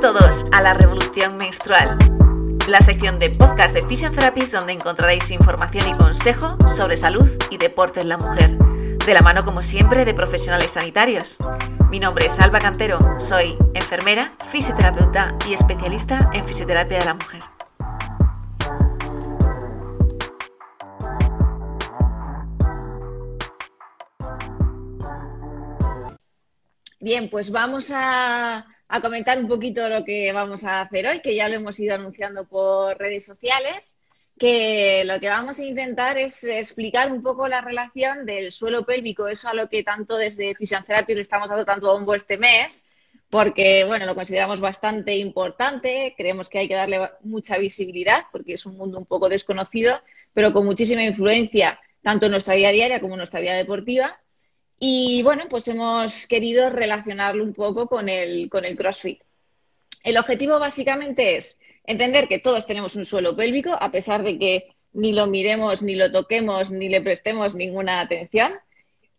todos a la Revolución Menstrual, la sección de podcast de Physiotherapies donde encontraréis información y consejo sobre salud y deporte en la mujer, de la mano como siempre de profesionales sanitarios. Mi nombre es Alba Cantero, soy enfermera, fisioterapeuta y especialista en fisioterapia de la mujer. Bien, pues vamos a a comentar un poquito lo que vamos a hacer hoy, que ya lo hemos ido anunciando por redes sociales, que lo que vamos a intentar es explicar un poco la relación del suelo pélvico, eso a lo que tanto desde Fisioterapia le estamos dando tanto bombo este mes, porque bueno, lo consideramos bastante importante, creemos que hay que darle mucha visibilidad, porque es un mundo un poco desconocido, pero con muchísima influencia tanto en nuestra vida diaria como en nuestra vida deportiva. Y bueno, pues hemos querido relacionarlo un poco con el, con el CrossFit. El objetivo básicamente es entender que todos tenemos un suelo pélvico, a pesar de que ni lo miremos, ni lo toquemos, ni le prestemos ninguna atención.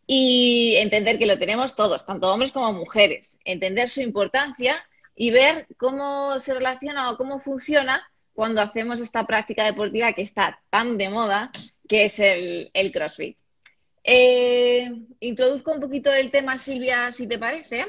Y entender que lo tenemos todos, tanto hombres como mujeres. Entender su importancia y ver cómo se relaciona o cómo funciona cuando hacemos esta práctica deportiva que está tan de moda, que es el, el CrossFit. Eh, introduzco un poquito el tema, Silvia, si te parece.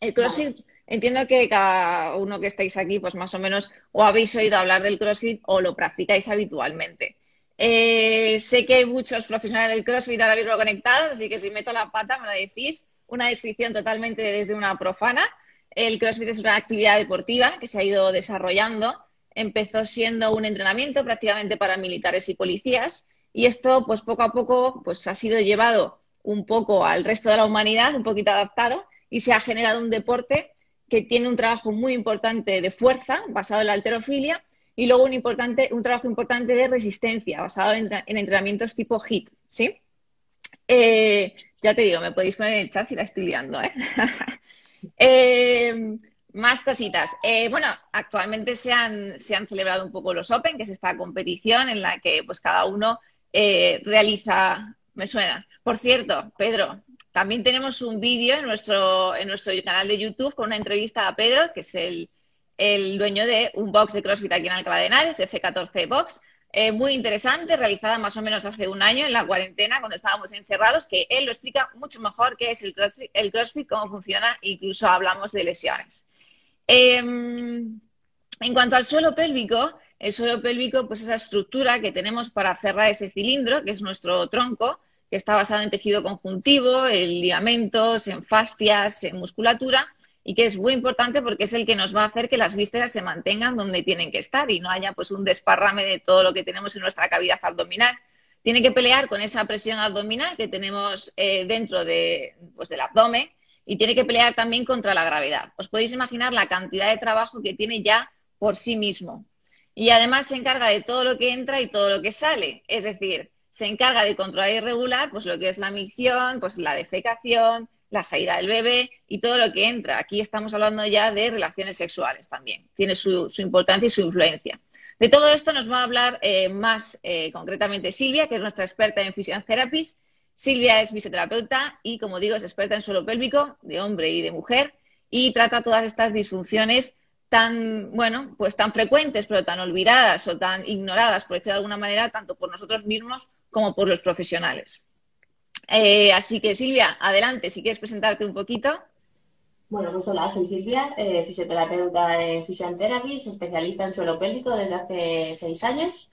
El CrossFit, entiendo que cada uno que estáis aquí, pues más o menos o habéis oído hablar del CrossFit o lo practicáis habitualmente. Eh, sé que hay muchos profesionales del CrossFit ahora mismo conectados, así que si meto la pata me lo decís. Una descripción totalmente desde una profana. El CrossFit es una actividad deportiva que se ha ido desarrollando. Empezó siendo un entrenamiento prácticamente para militares y policías y esto, pues poco a poco, pues ha sido llevado un poco al resto de la humanidad, un poquito adaptado, y se ha generado un deporte que tiene un trabajo muy importante de fuerza, basado en la alterofilia, y luego un, importante, un trabajo importante de resistencia, basado en, entrenamientos tipo HIT, ¿sí? Eh, ya te digo, me podéis poner en el chat si la estoy liando, ¿eh? eh más cositas. Eh, bueno, actualmente se han, se han celebrado un poco los Open, que es esta competición en la que pues cada uno eh, realiza, me suena. Por cierto, Pedro, también tenemos un vídeo en nuestro, en nuestro canal de YouTube con una entrevista a Pedro, que es el, dueño de un box de CrossFit aquí en Alcalá de Henares, F14 Box. Eh, muy interesante, realizada más o menos hace un año en la cuarentena, cuando estábamos encerrados, que él lo explica mucho mejor qué es el CrossFit, el CrossFit cómo funciona, incluso hablamos de lesiones. Em, en cuanto al suelo pélvico, el suelo pélvico, pues esa estructura que tenemos para cerrar ese cilindro, que es nuestro tronco, que está basado en tejido conjuntivo, en ligamentos, en fascias, en musculatura, y que es muy importante porque es el que nos va a hacer que las vísceras se mantengan donde tienen que estar y no haya pues un desparrame de todo lo que tenemos en nuestra cavidad abdominal. Tiene que pelear con esa presión abdominal que tenemos eh, dentro de, pues, del abdomen y tiene que pelear también contra la gravedad. Os podéis imaginar la cantidad de trabajo que tiene ya por sí mismo y además se encarga de todo lo que entra y todo lo que sale. Es decir, se encarga de controlar y regular pues lo que es la misión, pues la defecación, la salida del bebé y todo lo que entra. Aquí estamos hablando ya de relaciones sexuales también. Tiene su, importancia y su influencia. De todo esto nos va a hablar eh, más eh, concretamente Silvia, que es nuestra experta en Therapies. Silvia es fisioterapeuta y, como digo, es experta en suelo pélvico de hombre y de mujer y trata todas estas disfunciones tan, bueno, pues tan frecuentes, pero tan olvidadas o tan ignoradas, por decirlo de alguna manera, tanto por nosotros mismos como por los profesionales. Eh, así que, Silvia, adelante, si quieres presentarte un poquito. Bueno, pues hola, soy Silvia, eh, fisioterapeuta en Physiotherapy, especialista en suelo pélvico desde hace seis años.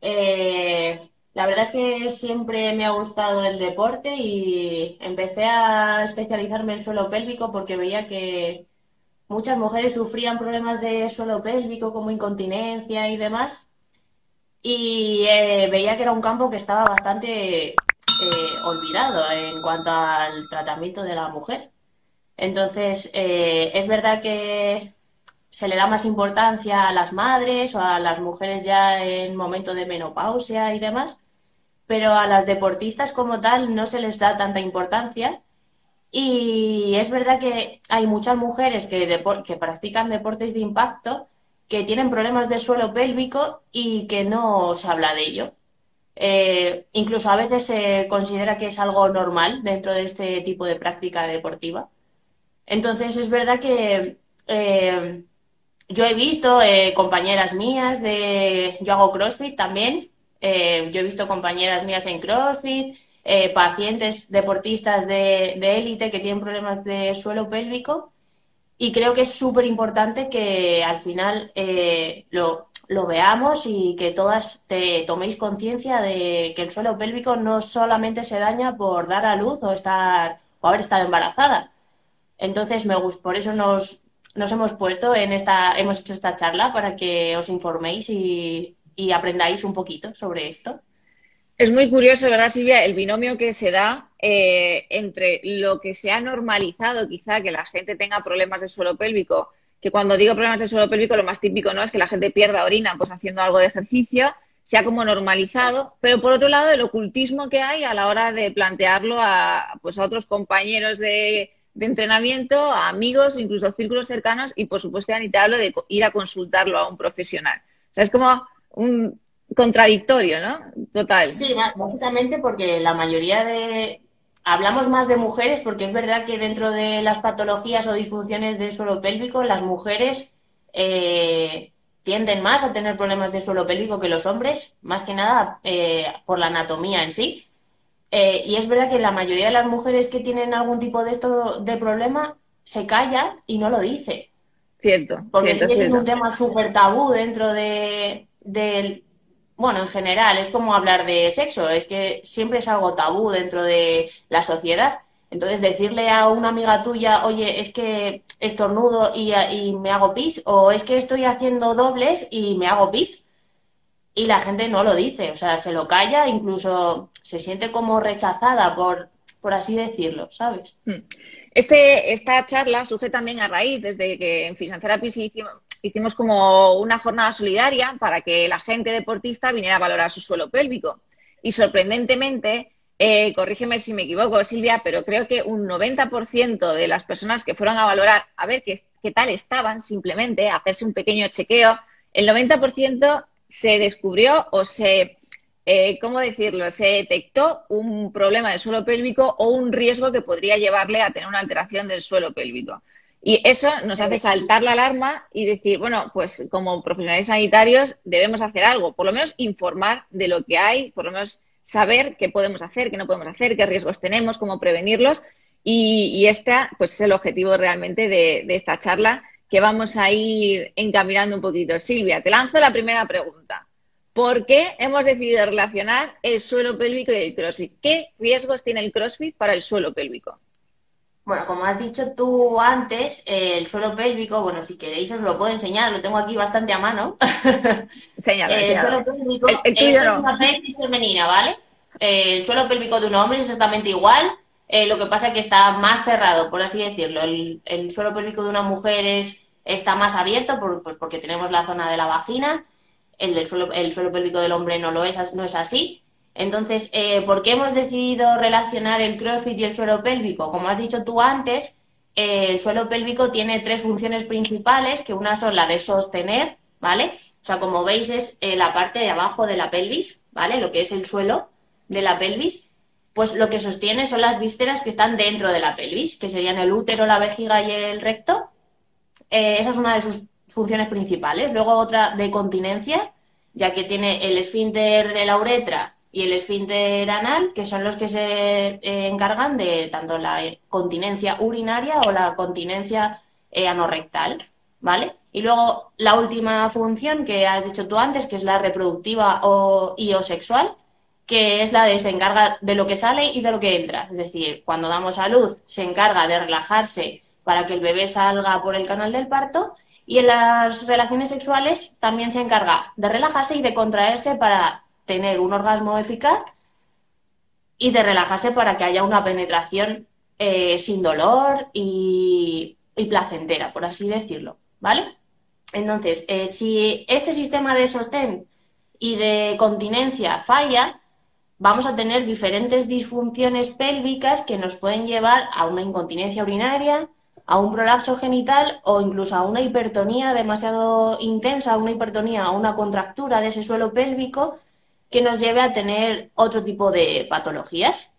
Eh, la verdad es que siempre me ha gustado el deporte y empecé a especializarme en suelo pélvico porque veía que muchas mujeres sufrían problemas de suelo pélvico como incontinencia y demás. Y eh, veía que era un campo que estaba bastante eh, olvidado en cuanto al tratamiento de la mujer. Entonces, eh, es verdad que se le da más importancia a las madres o a las mujeres ya en momento de menopausia y demás, pero a las deportistas como tal no se les da tanta importancia y es verdad que hay muchas mujeres que, practican deportes de impacto que tienen problemas de suelo pélvico y que no se habla de ello. Eh, incluso a veces se considera que es algo normal dentro de este tipo de práctica deportiva. Entonces es verdad que eh, yo he visto eh, compañeras mías de, yo hago CrossFit también, yo he visto compañeras mías en CrossFit, pacientes deportistas de élite que tienen problemas de suelo pélvico y creo que es súper importante que al final lo, lo veamos y que todas te toméis conciencia de que el suelo pélvico no solamente se daña por dar a luz o estar o haber estado embarazada. Entonces me por eso nos, nos hemos puesto en esta, hemos hecho esta charla para que os informéis y, aprendáis un poquito sobre esto. Es muy curioso, ¿verdad, Silvia? El binomio que se da eh, entre lo que se ha normalizado, quizá que la gente tenga problemas de suelo pélvico, que cuando digo problemas de suelo pélvico, lo más típico no es que la gente pierda orina pues haciendo algo de ejercicio, se ha como normalizado, pero por otro lado el ocultismo que hay a la hora de plantearlo a, pues a otros compañeros de, de entrenamiento, a amigos, incluso círculos cercanos y, por supuesto, ya ni te hablo de ir a consultarlo a un profesional. O sea, es como un contradictorio, ¿no? Total. Sí, básicamente porque la mayoría de... Hablamos más de mujeres porque es verdad que dentro de las patologías o disfunciones del suelo pélvico, las mujeres eh, tienden más a tener problemas de suelo pélvico que los hombres, más que nada eh, por la anatomía en sí. Eh, y es verdad que la mayoría de las mujeres que tienen algún tipo de esto de problema se calla y no lo dice. Cierto. Porque sigue siendo un tema súper tabú dentro de, del. Bueno, en general, es como hablar de sexo, es que siempre es algo tabú dentro de la sociedad. Entonces, decirle a una amiga tuya, oye, es que estornudo y, y me hago pis, o es que estoy haciendo dobles y me hago pis, y la gente no lo dice, o sea, se lo calla, incluso se siente como rechazada por, por así decirlo, ¿sabes? Hmm. Este, esta charla surge también a raíz desde que en Fisan hicimos, hicimos como una jornada solidaria para que la gente deportista viniera a valorar su suelo pélvico. Y sorprendentemente, eh, corrígeme si me equivoco, Silvia, pero creo que un 90% de las personas que fueron a valorar, a ver qué, tal estaban, simplemente, a hacerse un pequeño chequeo, el 90% se descubrió o se eh, ¿cómo decirlo? Se detectó un problema del suelo pélvico o un riesgo que podría llevarle a tener una alteración del suelo pélvico. Y eso nos hace saltar la alarma y decir, bueno, pues como profesionales sanitarios debemos hacer algo, por lo menos informar de lo que hay, por lo menos saber qué podemos hacer, qué no podemos hacer, qué riesgos tenemos, cómo prevenirlos. Y, este pues, es el objetivo realmente de, de esta charla que vamos a ir encaminando un poquito. Silvia, te lanzo la primera pregunta. ¿Por qué hemos decidido relacionar el suelo pélvico y el CrossFit? ¿Qué riesgos tiene el CrossFit para el suelo pélvico? Bueno, como has dicho tú antes, el suelo pélvico, bueno, si queréis os lo puedo enseñar, lo tengo aquí bastante a mano. Enseñalo, el suelo pélvico es una pelvis femenina, ¿vale? El suelo pélvico de un hombre es exactamente igual, eh, lo que pasa es que está más cerrado, por así decirlo. El, suelo pélvico de una mujer es, está más abierto pues porque tenemos la zona de la vagina el, del suelo, el suelo pélvico del hombre no lo es, no es así. Entonces, eh, ¿por qué hemos decidido relacionar el CrossFit y el suelo pélvico? Como has dicho tú antes, eh, el suelo pélvico tiene tres funciones principales, que una son la de sostener, ¿vale? O sea, como veis es eh, la parte de abajo de la pelvis, ¿vale? Lo que es el suelo de la pelvis. Pues lo que sostiene son las vísceras que están dentro de la pelvis, que serían el útero, la vejiga y el recto. esa es una de sus funciones principales. Luego otra de continencia, ya que tiene el esfínter de la uretra y el esfínter anal, que son los que se eh, encargan de tanto la continencia urinaria o la continencia eh, anorrectal, ¿vale? Y luego la última función que has dicho tú antes, que es la reproductiva o, y o sexual, que es la de se encarga de lo que sale y de lo que entra. Es decir, cuando damos a luz se encarga de relajarse para que el bebé salga por el canal del parto y en las relaciones sexuales también se encarga de relajarse y de contraerse para tener un orgasmo eficaz y de relajarse para que haya una penetración eh, sin dolor y, placentera, por así decirlo, ¿vale? Entonces, eh, si este sistema de sostén y de continencia falla, vamos a tener diferentes disfunciones pélvicas que nos pueden llevar a una incontinencia urinaria, a un prolapso genital o incluso a una hipertonía demasiado intensa, una hipertonía o una contractura de ese suelo pélvico que nos lleve a tener otro tipo de patologías.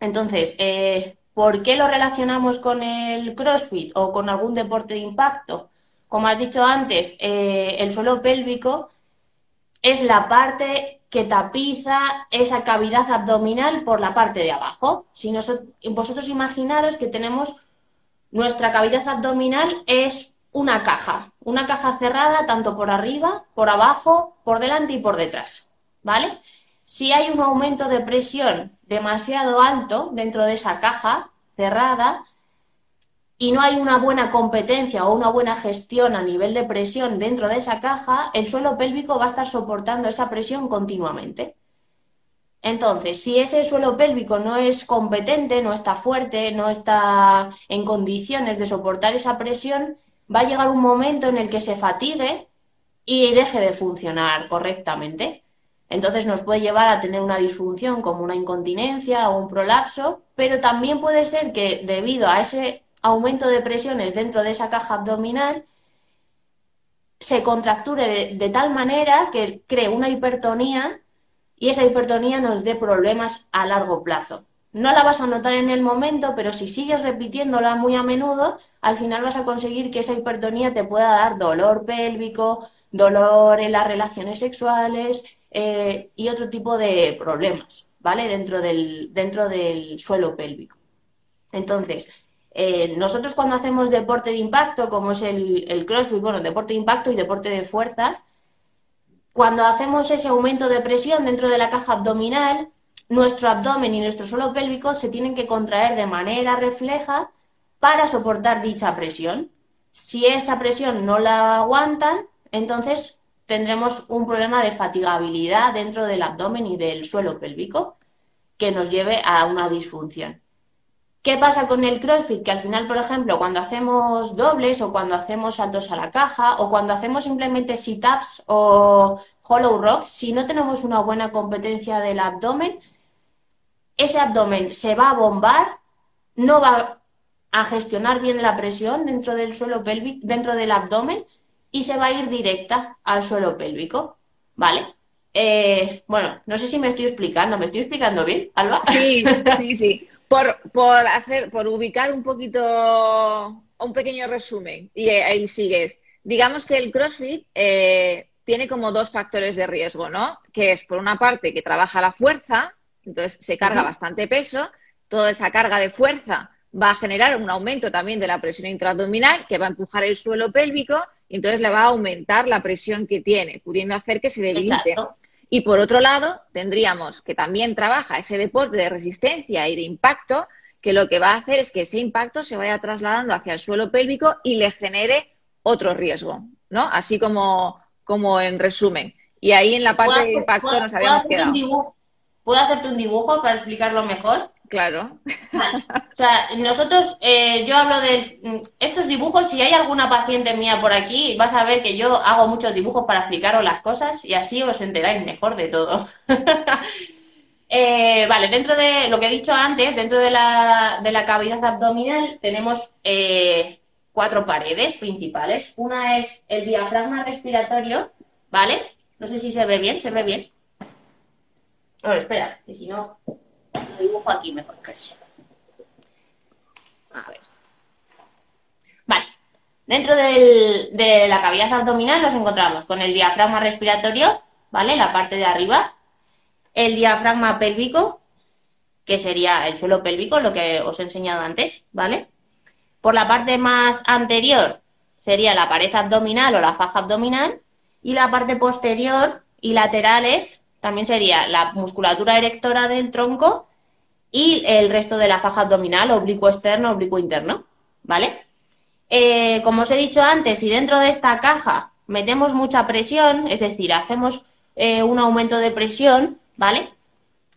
Entonces, eh, ¿Por qué lo relacionamos con el CrossFit o con algún deporte de impacto? Como has dicho antes, eh, el suelo pélvico es la parte que tapiza esa cavidad abdominal por la parte de abajo. Si vosotros imaginaros que tenemos nuestra cavidad abdominal es una caja, una caja cerrada tanto por arriba, por abajo, por delante y por detrás, ¿vale? Si hay un aumento de presión demasiado alto dentro de esa caja cerrada y no hay una buena competencia o una buena gestión a nivel de presión dentro de esa caja, el suelo pélvico va a estar soportando esa presión continuamente. Entonces, si ese suelo pélvico no es competente, no está fuerte, no está en condiciones de soportar esa presión, va a llegar un momento en el que se fatigue y deje de funcionar correctamente. Entonces nos puede llevar a tener una disfunción como una incontinencia o un prolapso, pero también puede ser que debido a ese aumento de presiones dentro de esa caja abdominal se contracture de, tal manera que cree una hipertonía y esa hipertonía nos dé problemas a largo plazo. No la vas a notar en el momento, pero si sigues repitiéndola muy a menudo, al final vas a conseguir que esa hipertonía te pueda dar dolor pélvico, dolor en las relaciones sexuales eh, y otro tipo de problemas, ¿vale? Dentro del, dentro del suelo pélvico. Entonces, eh, nosotros cuando hacemos deporte de impacto, como es el, el crossfit, bueno, deporte de impacto y deporte de fuerzas, cuando hacemos ese aumento de presión dentro de la caja abdominal, nuestro abdomen y nuestro suelo pélvico se tienen que contraer de manera refleja para soportar dicha presión. Si esa presión no la aguantan, entonces tendremos un problema de fatigabilidad dentro del abdomen y del suelo pélvico que nos lleve a una disfunción. ¿Qué pasa con el CrossFit? Que al final, por ejemplo, cuando hacemos dobles o cuando hacemos saltos a la caja o cuando hacemos simplemente sit-ups o hollow rock, si no tenemos una buena competencia del abdomen, ese abdomen se va a bombar, no va a gestionar bien la presión dentro del suelo pélvico, dentro del abdomen y se va a ir directa al suelo pélvico, ¿vale? Eh, bueno, no sé si me estoy explicando, ¿me estoy explicando bien, Alba? Sí, sí, sí. Por, por hacer, por ubicar un poquito, un pequeño resumen, y ahí sigues. Digamos que el CrossFit eh, tiene como dos factores de riesgo, ¿no? Que es, por una parte, que trabaja la fuerza, entonces se carga bastante peso, toda esa carga de fuerza va a generar un aumento también de la presión intraabdominal que va a empujar el suelo pélvico entonces le va a aumentar la presión que tiene, pudiendo hacer que se debilite. Y por otro lado, tendríamos que también trabaja ese deporte de resistencia y de impacto, que lo que va a hacer es que ese impacto se vaya trasladando hacia el suelo pélvico y le genere otro riesgo, ¿no? Así como, como en resumen. Y ahí en la parte de impacto nos habíamos quedado. ¿Puedo hacerte un dibujo para explicarlo mejor? Claro. O sea, nosotros, eh, yo hablo de estos dibujos, si hay alguna paciente mía por aquí, vas a ver que yo hago muchos dibujos para explicaros las cosas y así os enteráis mejor de todo. Eh, vale, dentro de lo que he dicho antes, dentro de la, de la cavidad abdominal tenemos eh, cuatro paredes principales. Una es el diafragma respiratorio, ¿vale? No sé si se ve bien, ¿se ve bien? No, espera, que si no, lo dibujo aquí mejor. A ver. Vale. Dentro de la cavidad abdominal nos encontramos con el diafragma respiratorio, ¿vale? La parte de arriba. El diafragma pélvico, que sería el suelo pélvico, lo que os he enseñado antes, ¿vale? Por la parte más anterior sería la pared abdominal o la faja abdominal. Y la parte posterior y laterales también sería la musculatura erectora del tronco y el resto de la faja abdominal, oblicuo externo, oblicuo interno, ¿vale? Eh, como os he dicho antes, si dentro de esta caja metemos mucha presión, es decir, hacemos eh, un aumento de presión, ¿vale?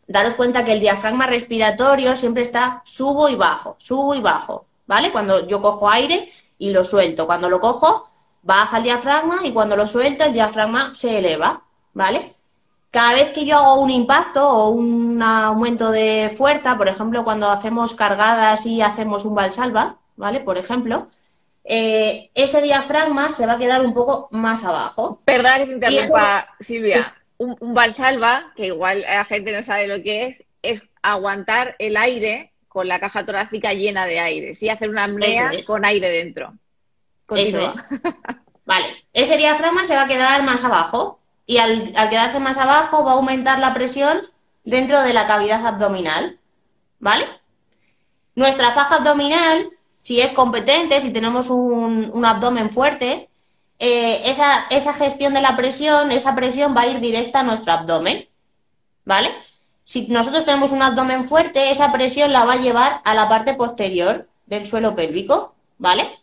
Daros cuenta que el diafragma respiratorio siempre está subo y bajo, subo y bajo, ¿vale? Cuando yo cojo aire y lo suelto, cuando lo cojo, baja el diafragma y cuando lo suelto el diafragma se eleva, ¿vale? Cada vez que yo hago un impacto o un aumento de fuerza, por ejemplo, cuando hacemos cargadas y hacemos un valsalva, ¿vale? Por ejemplo, eh, ese diafragma se va a quedar un poco más abajo. Perdón que te interrumpa, Silvia. Un, valsalva, que igual la gente no sabe lo que es, es aguantar el aire con la caja torácica llena de aire, sí hacer una apnea con aire dentro. Eso es. Vale, ese diafragma se va a quedar más abajo y al, quedarse más abajo va a aumentar la presión dentro de la cavidad abdominal. ¿Vale? Nuestra faja abdominal, si es competente, si tenemos un, abdomen fuerte, eh, esa, esa gestión de la presión, esa presión va a ir directa a nuestro abdomen. ¿Vale? Si nosotros tenemos un abdomen fuerte, esa presión la va a llevar a la parte posterior del suelo pélvico, ¿vale?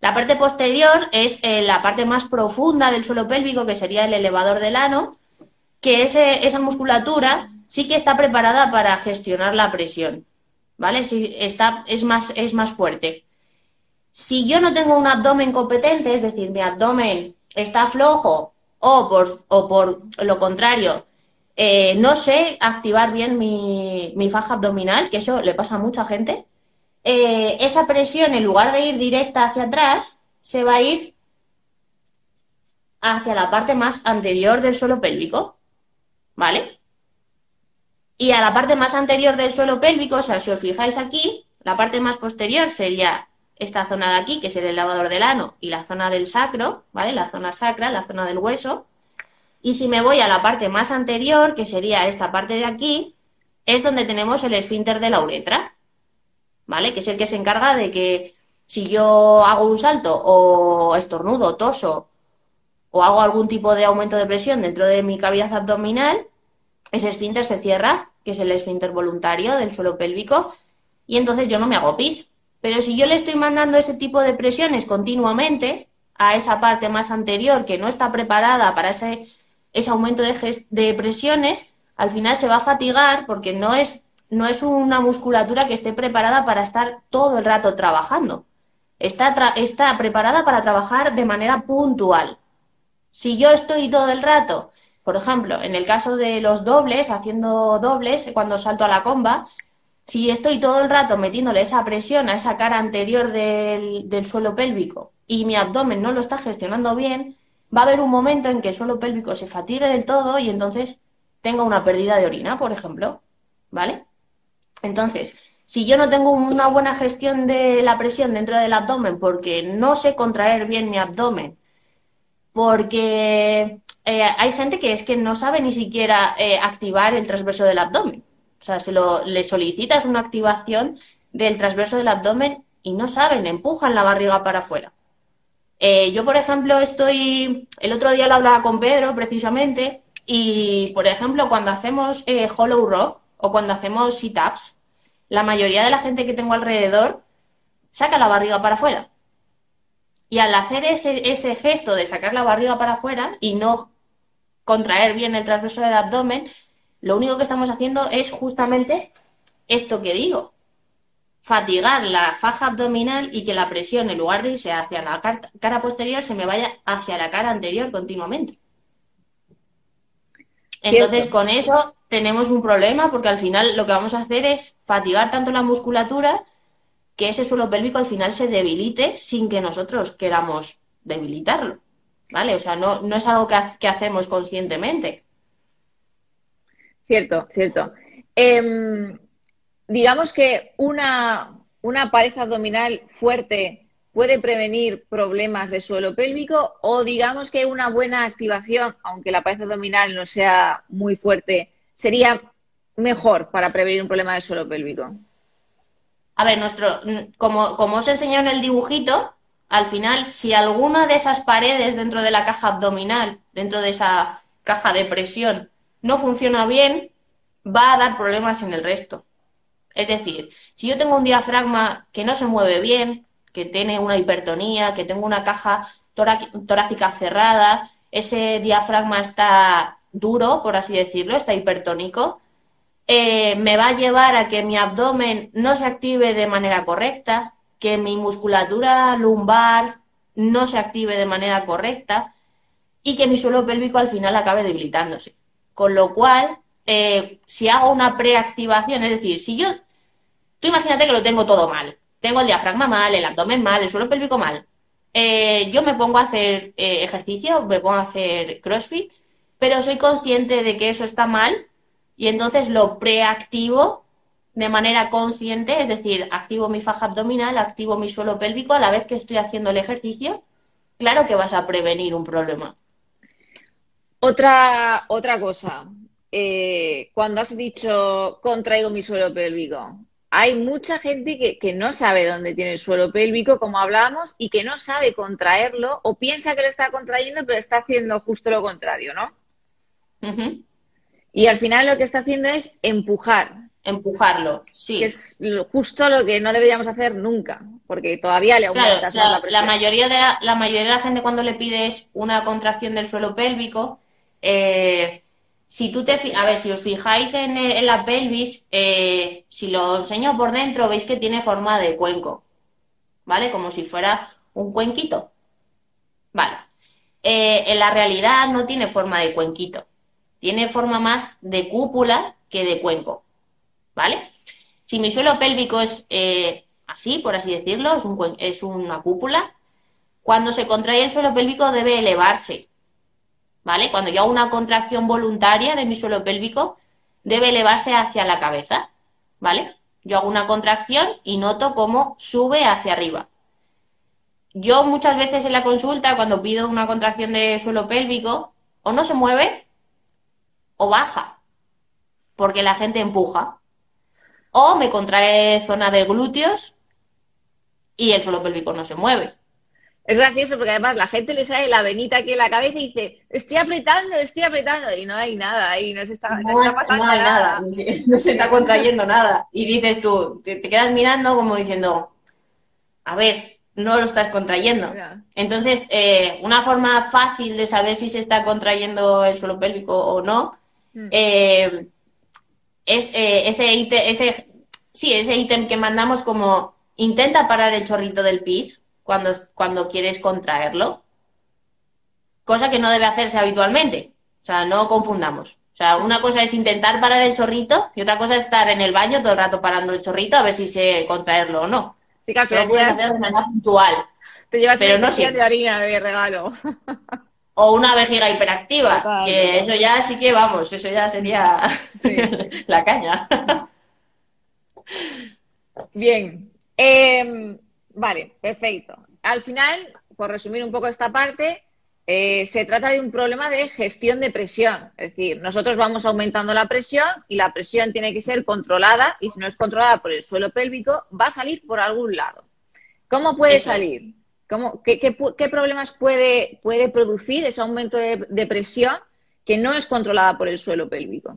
La parte posterior es eh, la parte más profunda del suelo pélvico, que sería el elevador del ano, que esa musculatura sí que está preparada para gestionar la presión, ¿vale? Sí, está, es, más, es más fuerte. Si yo no tengo un abdomen competente, es decir, mi abdomen está flojo o por, o por lo contrario, eh, no sé activar bien mi, faja abdominal, que eso le pasa a mucha gente. Eh, esa presión, en lugar de ir directa hacia atrás, se va a ir hacia la parte más anterior del suelo pélvico. ¿Vale? Y a la parte más anterior del suelo pélvico, o sea, si os fijáis aquí, la parte más posterior sería esta zona de aquí, que es el elevador del ano, y la zona del sacro, ¿vale? La zona sacra, la zona del hueso. Y si me voy a la parte más anterior, que sería esta parte de aquí, es donde tenemos el esfínter de la uretra, ¿vale? Que es el que se encarga de que si yo hago un salto o estornudo, toso o hago algún tipo de aumento de presión dentro de mi cavidad abdominal, ese esfínter se cierra, que es el esfínter voluntario del suelo pélvico, y entonces yo no me hago pis. Pero si yo le estoy mandando ese tipo de presiones continuamente a esa parte más anterior que no está preparada para ese ese aumento de, presiones, al final se va a fatigar porque no es, no es una musculatura que esté preparada para estar todo el rato trabajando. Está, está preparada para trabajar de manera puntual. Si yo estoy todo el rato, por ejemplo, en el caso de los dobles, haciendo dobles, cuando salto a la comba, si estoy todo el rato metiéndole esa presión a esa cara anterior del, del suelo pélvico y mi abdomen no lo está gestionando bien, va a haber un momento en que el suelo pélvico se fatigue del todo y entonces tenga una pérdida de orina, por ejemplo. ¿Vale? Entonces, si yo no tengo una buena gestión de la presión dentro del abdomen porque no sé contraer bien mi abdomen, porque eh, hay gente que es que no sabe ni siquiera eh, activar el transverso del abdomen. O sea, se lo, le solicitas una activación del transverso del abdomen y no saben, empujan la barriga para afuera. Eh, yo, por ejemplo, estoy, el otro día lo hablaba con Pedro precisamente, y, por ejemplo, cuando hacemos Hollow Rock o cuando hacemos sit-ups, la mayoría de la gente que tengo alrededor saca la barriga para afuera. Y al hacer ese, ese gesto de sacar la barriga para afuera y no contraer bien el transverso del abdomen, lo único que estamos haciendo es justamente esto que digo, fatigar la faja abdominal y que la presión, en lugar de irse hacia la cara, posterior, se me vaya hacia la cara anterior continuamente. Entonces, con eso tenemos un problema porque al final lo que vamos a hacer es fatigar tanto la musculatura que ese suelo pélvico al final se debilite sin que nosotros queramos debilitarlo. ¿Vale? O sea, no, no es algo que, hacemos conscientemente. Cierto, cierto. Em, digamos que una, una pared abdominal fuerte puede prevenir problemas de suelo pélvico o digamos que una buena activación, aunque la pared abdominal no sea muy fuerte, sería mejor para prevenir un problema de suelo pélvico? A ver, nuestro, como, como os enseñado en el dibujito, al final, si alguna de esas paredes dentro de la caja abdominal, dentro de esa caja de presión, no funciona bien, va a dar problemas en el resto. Es decir, si yo tengo un diafragma que no se mueve bien, que tiene una hipertonía, que tengo una caja torácica cerrada, ese diafragma está duro, por así decirlo, está hipertónico, eh, me va a llevar a que mi abdomen no se active de manera correcta, que mi musculatura lumbar no se active de manera correcta y que mi suelo pélvico al final acabe debilitándose. Con lo cual, eh, si hago una preactivación, es decir, si yo Tú imagínate que lo tengo todo mal. Tengo el diafragma mal, el abdomen mal, el suelo pélvico mal. Eh, yo me pongo a hacer ejercicio, me pongo a hacer CrossFit, pero soy consciente de que eso está mal y entonces lo preactivo de manera consciente, es decir, activo mi faja abdominal, activo mi suelo pélvico a la vez que estoy haciendo el ejercicio, claro que vas a prevenir un problema. Otra, otra cosa, eh, cuando has dicho contraigo mi suelo pélvico, hay mucha gente que, no sabe dónde tiene el suelo pélvico, como hablábamos, y que no sabe contraerlo o piensa que lo está contrayendo, pero está haciendo justo lo contrario, ¿no? Y al final lo que está haciendo es empujar. Empujarlo, sí. Que es justo lo que no deberíamos hacer nunca, porque todavía le aumenta la presión. La mayoría, de la, mayoría de la gente cuando le pides una contracción del suelo pélvico, eh, si tú te, a ver, si os fijáis en, eh, la pelvis, eh, si lo enseño por dentro, veis que tiene forma de cuenco, ¿vale? Como si fuera un cuenquito, ¿vale? Eh, en la realidad no tiene forma de cuenquito, tiene forma más de cúpula que de cuenco, ¿vale? Si mi suelo pélvico es así, por así decirlo, es, es una cúpula, cuando se contrae el suelo pélvico debe elevarse, ¿vale? Cuando yo hago una contracción voluntaria de mi suelo pélvico, debe elevarse hacia la cabeza, ¿vale? Yo hago una contracción y noto cómo sube hacia arriba. Yo muchas veces en la consulta, cuando pido una contracción de suelo pélvico, o no se mueve o baja, porque la gente empuja. O me contrae zona de glúteos y el suelo pélvico no se mueve. Es gracioso porque además la gente le sale la venita aquí en la cabeza y dice, estoy apretando, estoy apretando, y no hay nada ahí, no se está, pasando nada. No, se, está contrayendo nada. Y dices tú, te, quedas mirando como diciendo, a ver, no lo estás contrayendo. Entonces, eh, una forma fácil de saber si se está contrayendo el suelo pélvico o no mm. eh, es eh, ese, ese, sí, ese ítem que mandamos como intenta parar el chorrito del pis cuando, cuando quieres contraerlo. Cosa que no debe hacerse habitualmente. O sea, no confundamos. O sea, una cosa es intentar parar el chorrito y otra cosa es estar en el baño todo el rato parando el chorrito a ver si sé contraerlo o no. Sí, claro, pero puedes hacer de manera puntual. Te llevas pero no de harina de regalo. O una vejiga hiperactiva, que eso ya sí que vamos, eso ya sería la caña. Bien. Eh, Vale, perfecto. Al final, por resumir un poco esta parte, eh, se trata de un problema de gestión de presión. Es decir, nosotros vamos aumentando la presión y la presión tiene que ser controlada y si no es controlada por el suelo pélvico, va a salir por algún lado. ¿Cómo puede salir? Qué, problemas puede, puede, producir ese aumento de presión que no es controlada por el suelo pélvico?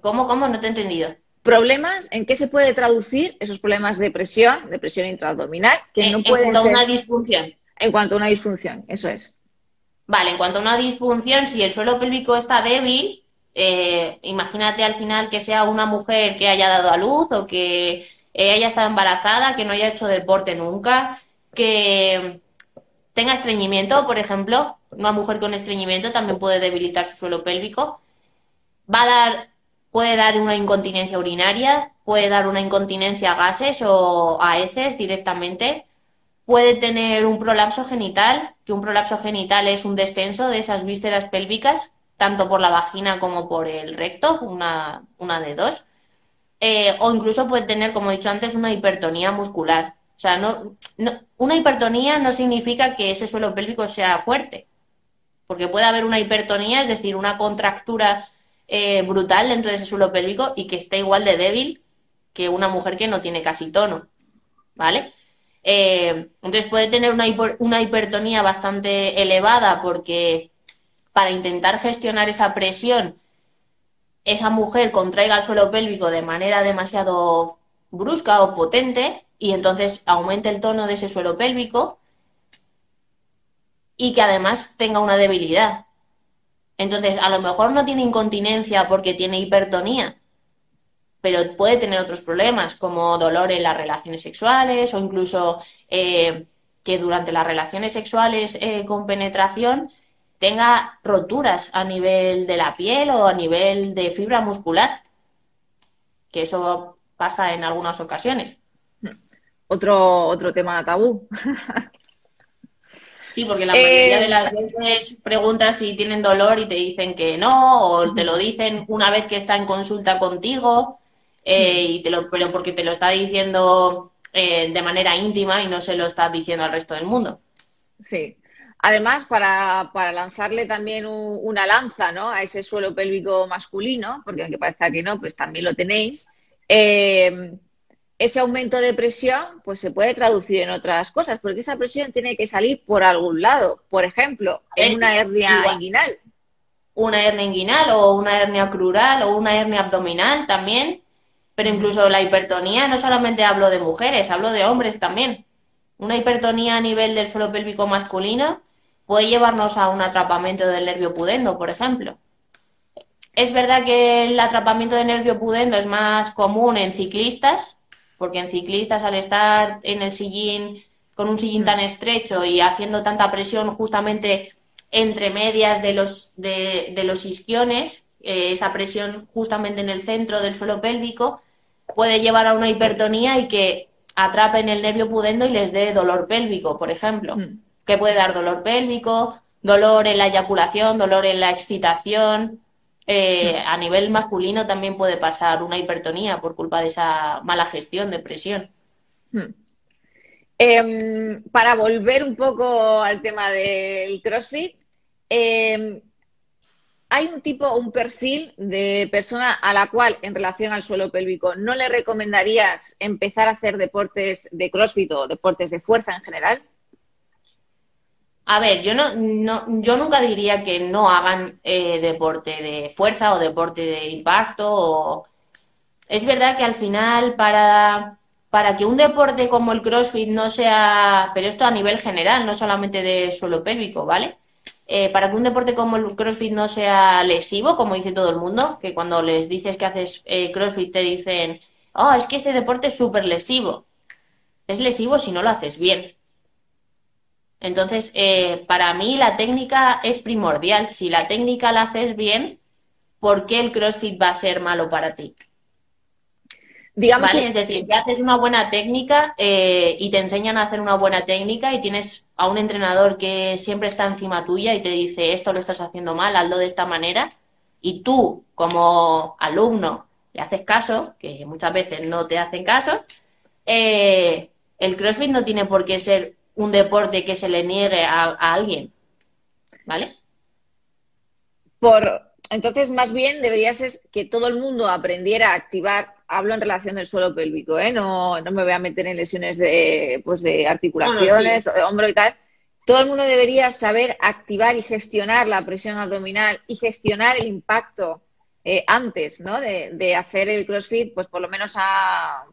¿Cómo, cómo? No te he entendido problemas, ¿en qué se puede traducir esos problemas de presión, de presión intraabdominal, que no pueden En cuanto a una disfunción. En cuanto a una disfunción, eso es. Vale, en cuanto a una disfunción, si el suelo pélvico está débil, eh, imagínate al final que sea una mujer que haya dado a luz o que haya estado embarazada, que no haya hecho deporte nunca, que tenga estreñimiento, por ejemplo, una mujer con estreñimiento también puede debilitar su suelo pélvico. Va a dar Puede dar una incontinencia urinaria, puede dar una incontinencia a gases o a heces directamente. Puede tener un prolapso genital, que un prolapso genital es un descenso de esas vísceras pélvicas, tanto por la vagina como por el recto, una, una de dos. Eh, o incluso puede tener, como he dicho antes, una hipertonía muscular. O sea, no, una hipertonía no significa que ese suelo pélvico sea fuerte, porque puede haber una hipertonía, es decir, una contractura eh, brutal dentro de ese suelo pélvico y que esté igual de débil que una mujer que no tiene casi tono, ¿vale? Eh, entonces puede tener una, una hipertonía bastante elevada porque para intentar gestionar esa presión, esa mujer contraiga el suelo pélvico de manera demasiado brusca o potente y entonces aumente el tono de ese suelo pélvico y que además tenga una debilidad. Entonces, a lo mejor no tiene incontinencia porque tiene hipertonía, pero puede tener otros problemas como dolor en las relaciones sexuales o incluso eh, que durante las relaciones sexuales eh, con penetración tenga roturas a nivel de la piel o a nivel de fibra muscular, que eso pasa en algunas ocasiones. Otro, otro tema tabú. Sí, porque la mayoría de eh, las veces preguntas si tienen dolor y te dicen que no, o te lo dicen una vez que está en consulta contigo. eh, y te lo, pero porque te lo está diciendo eh, de manera íntima y no se lo está diciendo al resto del mundo. Sí. Además, para, para lanzarle también una lanza ¿no? a ese suelo pélvico masculino, porque aunque parezca que no, pues también lo tenéis, eh, ese aumento de presión pues se puede traducir en otras cosas, porque esa presión tiene que salir por algún lado. Por ejemplo, en una hernia inguinal. Una hernia inguinal o una hernia crural o una hernia abdominal también. Pero incluso la hipertonía, no solamente hablo de mujeres, hablo de hombres también. Una hipertonía a nivel del suelo pélvico masculino puede llevarnos a un atrapamiento del nervio pudendo, por ejemplo. Es verdad que el atrapamiento del nervio pudendo es más común en ciclistas, porque en ciclistas al estar en el sillín, con un sillín tan estrecho y haciendo tanta presión justamente entre medias de los, de, los isquiones, eh, esa presión justamente en el centro del suelo pélvico, puede llevar a una hipertonía y que atrapen el nervio pudendo y les dé dolor pélvico, por ejemplo, mm. Que puede dar dolor pélvico, dolor en la eyaculación, dolor en la excitación. Eh, a nivel masculino también puede pasar una hipertonía por culpa de esa mala gestión de presión. Mm. Em, para volver un poco al tema del CrossFit, em, hay un tipo, un perfil de persona a la cual, en relación al suelo pélvico, no le recomendarías empezar a hacer deportes de CrossFit o deportes de fuerza en general? A ver, yo no, no yo nunca diría que no hagan eh, deporte de fuerza o deporte de impacto. Es verdad que al final para, para que un deporte como el CrossFit no sea, pero esto a nivel general, no solamente de suelo pélvico, ¿vale? Eh, para que un deporte como el CrossFit no sea lesivo, como dice todo el mundo, que cuando les dices que haces eh, CrossFit te dicen, oh, es que ese deporte es súper lesivo. Es lesivo si no lo haces bien. Entonces, eh, para mí la técnica es primordial. Si la técnica la haces bien, ¿por qué el CrossFit va a ser malo para ti? Digamos Es decir, si haces una buena técnica eh, y te enseñan a hacer una buena técnica y tienes a un entrenador que siempre está encima tuya y te dice esto lo estás haciendo mal, hazlo de esta manera, y tú como alumno le haces caso, que muchas veces no te hacen caso, eh, el CrossFit no tiene por qué ser un deporte que se le niegue a, alguien. ¿Vale? Por, entonces, más bien debería ser que todo el mundo aprendiera a activar, hablo en relación del suelo pélvico, ¿eh? no, no me voy a meter en lesiones de, pues de articulaciones, de hombro y tal. Todo el mundo debería saber activar y gestionar la presión abdominal y gestionar el impacto eh, antes ¿no? de, de, hacer el CrossFit, pues por lo menos a,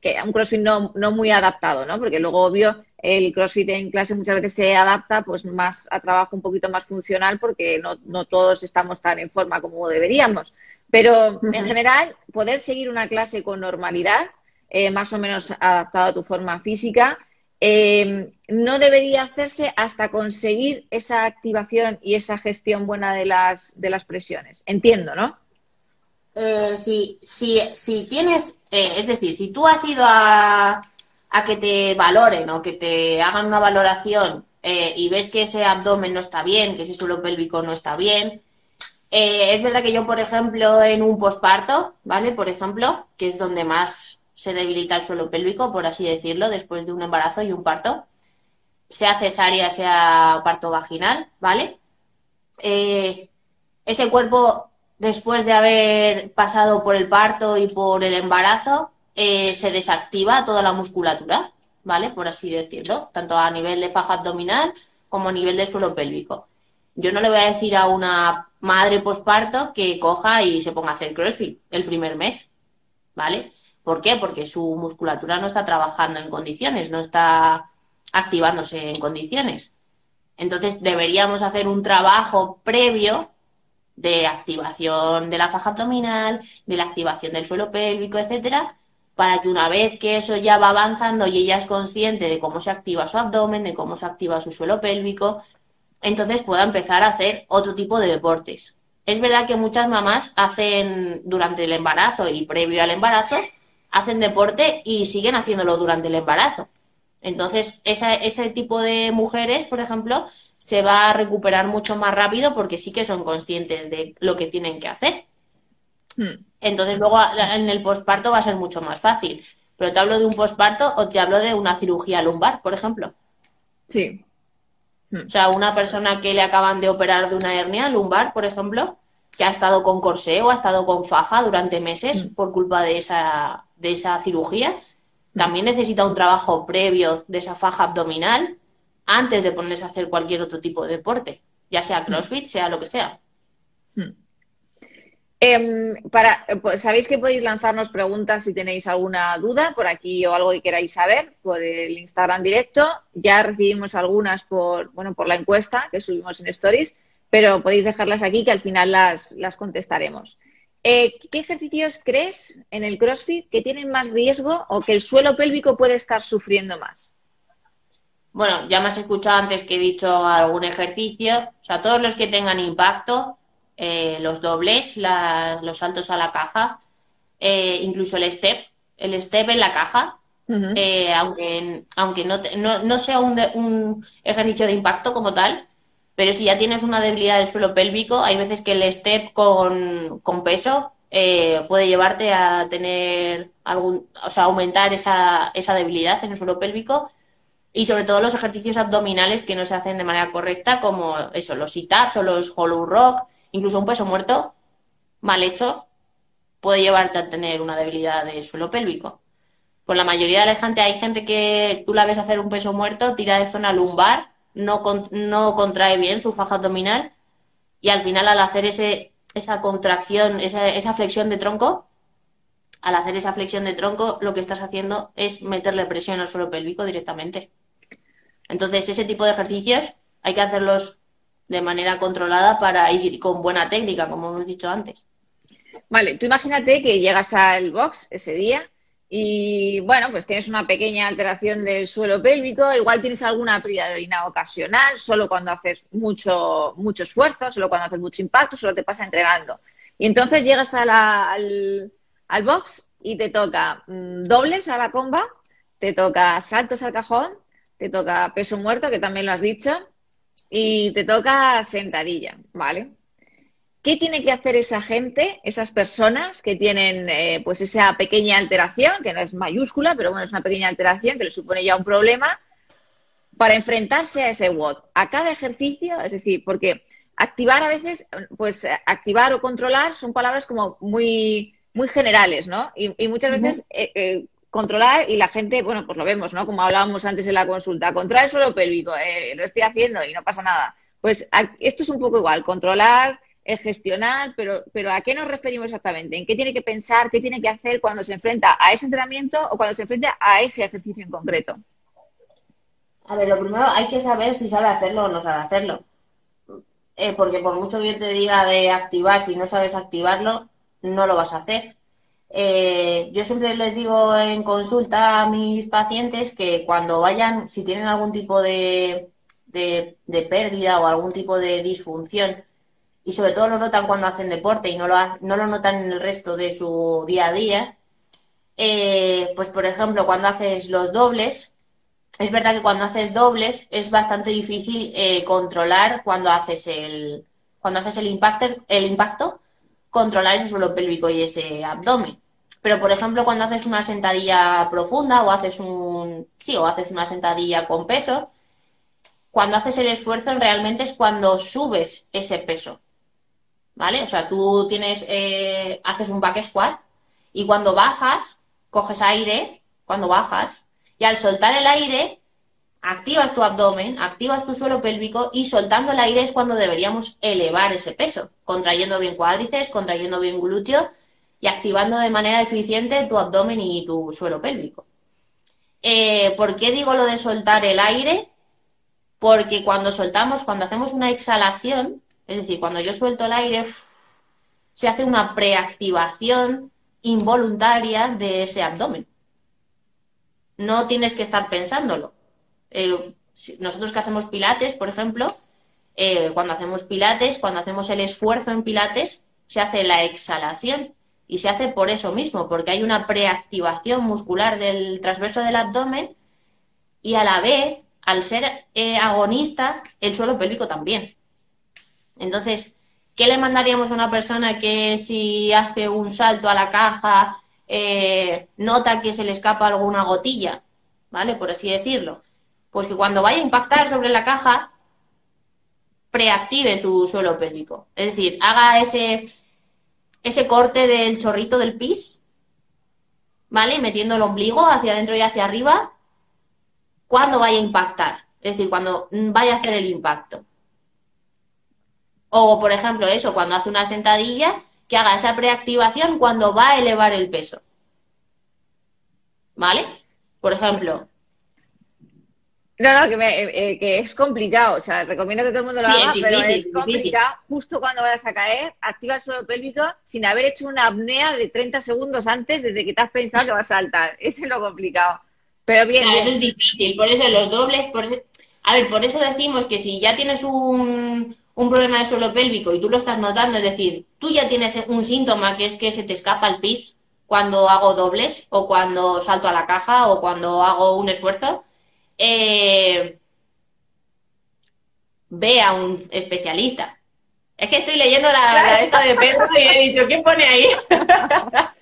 que a un CrossFit no, no muy adaptado, ¿no? Porque luego, obvio, el CrossFit en clase muchas veces se adapta pues más a trabajo un poquito más funcional porque no, no todos estamos tan en forma como deberíamos. Pero en general, poder seguir una clase con normalidad, eh, más o menos adaptado a tu forma física, eh, no debería hacerse hasta conseguir esa activación y esa gestión buena de las, de las presiones. Entiendo, ¿no? Eh, si, si, si tienes, es decir, si tú has ido a, a que te valoren o que te hagan una valoración eh, y ves que ese abdomen no está bien, que ese suelo pélvico no está bien. Eh, es verdad que yo, por ejemplo, en un posparto, ¿vale? Por ejemplo, que es donde más se debilita el suelo pélvico, por así decirlo, después de un embarazo y un parto, sea cesárea, sea parto vaginal, ¿vale? Eh, ese cuerpo, después de haber pasado por el parto y por el embarazo, eh, se desactiva toda la musculatura, ¿vale? Por así decirlo, tanto a nivel de faja abdominal como a nivel de suelo pélvico. Yo no le voy a decir a una madre posparto que coja y se ponga a hacer CrossFit el primer mes, ¿vale? ¿Por qué? Porque su musculatura no está trabajando en condiciones, no está activándose en condiciones. Entonces deberíamos hacer un trabajo previo de activación de la faja abdominal, de la activación del suelo pélvico, etcétera, para que una vez que eso ya va avanzando y ella es consciente de cómo se activa su abdomen, de cómo se activa su suelo pélvico, entonces pueda empezar a hacer otro tipo de deportes. Es verdad que muchas mamás hacen durante el embarazo y previo al embarazo, hacen deporte y siguen haciéndolo durante el embarazo. Entonces, ese tipo de mujeres, por ejemplo, se va a recuperar mucho más rápido porque sí que son conscientes de lo que tienen que hacer. Hmm. Entonces luego en el posparto va a ser mucho más fácil. Pero te hablo de un posparto o te hablo de una cirugía lumbar, por ejemplo. Sí. O sea, una persona que le acaban de operar de una hernia lumbar, por ejemplo, que ha estado con corsé o ha estado con faja durante meses mm. por culpa de esa, de esa cirugía, mm. también necesita un trabajo previo de esa faja abdominal antes de ponerse a hacer cualquier otro tipo de deporte, ya sea mm. CrossFit, sea lo que sea. Em, para, pues, Sabéis que podéis lanzarnos preguntas si tenéis alguna duda por aquí o algo que queráis saber por el Instagram directo. Ya recibimos algunas por, bueno, por la encuesta que subimos en Stories, pero podéis dejarlas aquí que al final las, las contestaremos. Eh, ¿Qué ejercicios crees en el CrossFit que tienen más riesgo o que el suelo pélvico puede estar sufriendo más? Bueno, ya me has escuchado antes que he dicho algún ejercicio. O sea, todos los que tengan impacto, eh, los dobles, los saltos a la caja, eh, incluso el step, el step en la caja, eh, aunque, aunque no, no, sea un, un, ejercicio de impacto como tal, pero si ya tienes una debilidad del suelo pélvico, hay veces que el step con, con peso puede llevarte a tener algún, o sea, aumentar esa, esa debilidad en el suelo pélvico y sobre todo los ejercicios abdominales que no se hacen de manera correcta, como eso, los sit-ups o los hollow rock, incluso un peso muerto mal hecho puede llevarte a tener una debilidad de suelo pélvico. Por la mayoría de la gente hay gente que tú la ves hacer un peso muerto, tira de zona lumbar, no, no contrae bien su faja abdominal y al final al hacer ese, esa contracción, esa, esa flexión de tronco, al hacer esa flexión de tronco lo que estás haciendo es meterle presión al suelo pélvico directamente. Entonces ese tipo de ejercicios hay que hacerlos de manera controlada para ir con buena técnica, como hemos dicho antes. Vale, tú imagínate que llegas al box ese día y, bueno, pues tienes una pequeña alteración del suelo pélvico, igual tienes alguna pérdida de orina ocasional, solo cuando haces mucho, mucho esfuerzo, solo cuando haces mucho impacto, solo te pasa entrenando. Y entonces llegas al, al, box y te toca mm, dobles a la comba, te toca saltos al cajón, te toca peso muerto, que también lo has dicho, y te toca sentadilla, ¿vale? ¿Qué tiene que hacer esa gente, esas personas que tienen eh, pues esa pequeña alteración, que no es mayúscula, pero bueno, es una pequeña alteración que le supone ya un problema, para enfrentarse a ese WOD? A cada ejercicio, es decir, porque activar a veces, pues activar o controlar son palabras como muy, muy generales, ¿no? Y, muchas veces eh, eh, controlar y la gente, bueno, pues lo vemos, ¿no? Como hablábamos antes en la consulta, controlar el suelo pélvico, eh, lo estoy haciendo y no pasa nada. Pues esto es un poco igual, controlar, gestionar, pero, pero ¿a qué nos referimos exactamente? ¿En qué tiene que pensar, qué tiene que hacer cuando se enfrenta a ese entrenamiento o cuando se enfrenta a ese ejercicio en concreto? A ver, lo primero hay que saber si sabe hacerlo o no sabe hacerlo. Eh, porque por mucho que yo te diga de activar, si no sabes activarlo, no lo vas a hacer. Eh, yo siempre les digo en consulta a mis pacientes que cuando vayan, si tienen algún tipo de, de, pérdida o algún tipo de disfunción, y sobre todo lo notan cuando hacen deporte y no lo, no lo notan en el resto de su día a día, eh, pues por ejemplo, cuando haces los dobles, es verdad que cuando haces dobles es bastante difícil eh, controlar cuando haces el, cuando haces el, impacto, el impacto controlar ese suelo pélvico y ese abdomen. Pero, por ejemplo, cuando haces una sentadilla profunda o haces un, sí, o haces una sentadilla con peso, cuando haces el esfuerzo realmente es cuando subes ese peso. ¿Vale? O sea, tú tienes, eh, haces un back squat y cuando bajas, coges aire, cuando bajas, y al soltar el aire, activas tu abdomen, activas tu suelo pélvico y soltando el aire es cuando deberíamos elevar ese peso, contrayendo bien cuádriceps, contrayendo bien glúteos y activando de manera eficiente tu abdomen y tu suelo pélvico. Eh, ¿Por qué digo lo de soltar el aire? Porque cuando soltamos, cuando hacemos una exhalación, es decir, cuando yo suelto el aire, se hace una preactivación involuntaria de ese abdomen. No tienes que estar pensándolo. Eh, nosotros que hacemos pilates, por ejemplo, eh, cuando hacemos pilates, cuando hacemos el esfuerzo en pilates, se hace la exhalación y se hace por eso mismo, porque hay una preactivación muscular del transverso del abdomen y a la vez, al ser eh, agonista, el suelo pélvico también. Entonces, ¿Qué le mandaríamos a una persona que si hace un salto a la caja nota que se le escapa alguna gotilla? ¿Vale? Por así decirlo. Pues que cuando vaya a impactar sobre la caja, preactive su suelo pélvico. Es decir, haga ese, ese corte del chorrito del pis, ¿vale? Metiendo el ombligo hacia adentro y hacia arriba, cuando vaya a impactar. Es decir, cuando vaya a hacer el impacto. O, por ejemplo, eso, cuando hace una sentadilla, que haga esa preactivación cuando va a elevar el peso. ¿Vale? Por ejemplo. No, no, que, eh, que, es complicado. O sea, recomiendo que todo el mundo lo haga, pero es complicado. Justo cuando vayas a caer, activa el suelo pélvico sin haber hecho una apnea de 30 segundos antes desde que te has pensado que vas a saltar. Ese es lo complicado. Pero bien. Eso es difícil. Por eso los dobles. Por A ver, por eso decimos que si ya tienes un, un problema de suelo pélvico y tú lo estás notando, es decir, tú ya tienes un síntoma que es que se te escapa el pis cuando hago dobles o cuando salto a la caja o cuando hago un esfuerzo, eh, ve a un especialista. Es que estoy leyendo la, esta de Pedro y he dicho, ¿qué pone ahí?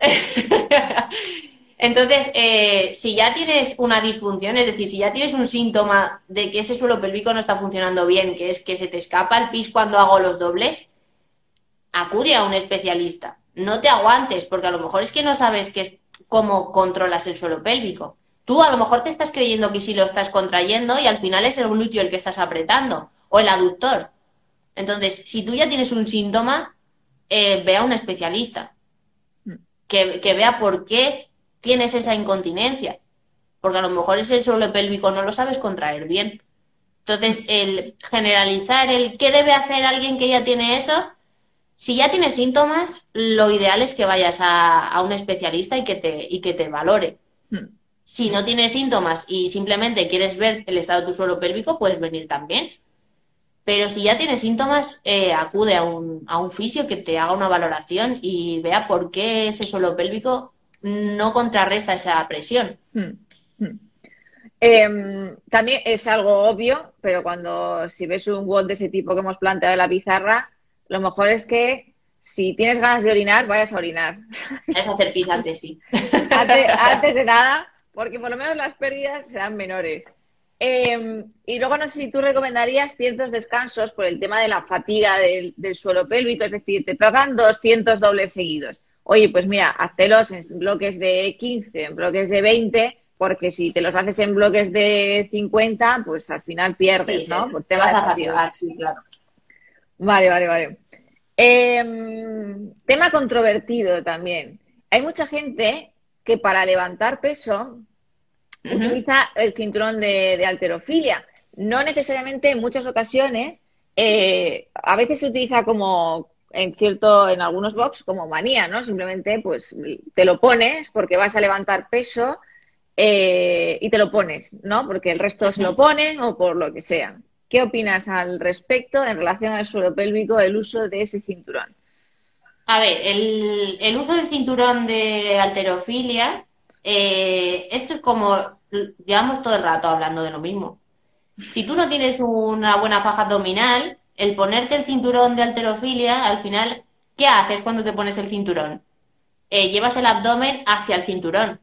Entonces, eh, si ya tienes una disfunción, es decir, si ya tienes un síntoma de que ese suelo pélvico no está funcionando bien, que es que se te escapa el pis cuando hago los dobles, acude a un especialista. No te aguantes, porque a lo mejor es que no sabes que, cómo controlas el suelo pélvico. Tú a lo mejor te estás creyendo que sí lo estás contrayendo y al final es el glúteo el que estás apretando o el aductor. Entonces, si tú ya tienes un síntoma, eh, ve a un especialista mm. que, que vea por qué tienes esa incontinencia. Porque a lo mejor ese suelo pélvico no lo sabes contraer bien. Entonces, el generalizar el qué debe hacer alguien que ya tiene eso, si ya tiene síntomas, lo ideal es que vayas a, un especialista y que te, y que te valore. Hmm. Si no tienes síntomas y simplemente quieres ver el estado de tu suelo pélvico, puedes venir también. Pero si ya tienes síntomas, eh, acude a un, a un fisio que te haga una valoración y vea por qué ese suelo pélvico no contrarresta esa presión. Hmm, hmm. Em, también es algo obvio, pero cuando si ves un WOD de ese tipo que hemos planteado en la pizarra, lo mejor es que si tienes ganas de orinar, vayas a orinar. Es hacer pis antes, sí. antes, de nada, porque por lo menos las pérdidas serán menores. Em, y luego no sé si tú recomendarías ciertos descansos por el tema de la fatiga del, del suelo pélvico, es decir, te tocan 200 dobles seguidos oye, pues mira, haztelos en bloques de 15, en bloques de 20, porque si te los haces en bloques de 50, pues al final pierdes, ¿no? te vas a fatigar, sí, claro. Vale, vale, vale. Em, tema controvertido también. Hay mucha gente que para levantar peso utiliza el cinturón de, de, alterofilia. No necesariamente en muchas ocasiones, eh, a veces se utiliza como, en cierto, en algunos box como manía, ¿no? Simplemente pues te lo pones porque vas a levantar peso eh, y te lo pones, ¿no? Porque el resto se lo ponen o por lo que sea. ¿Qué opinas al respecto en relación al suelo pélvico, el uso de ese cinturón? A ver, el, uso del cinturón de alterofilia, eh, esto es como, llevamos todo el rato hablando de lo mismo. Si tú no tienes una buena faja abdominal, el ponerte el cinturón de alterofilia, al final, ¿qué haces cuando te pones el cinturón? Eh, llevas el abdomen hacia el cinturón.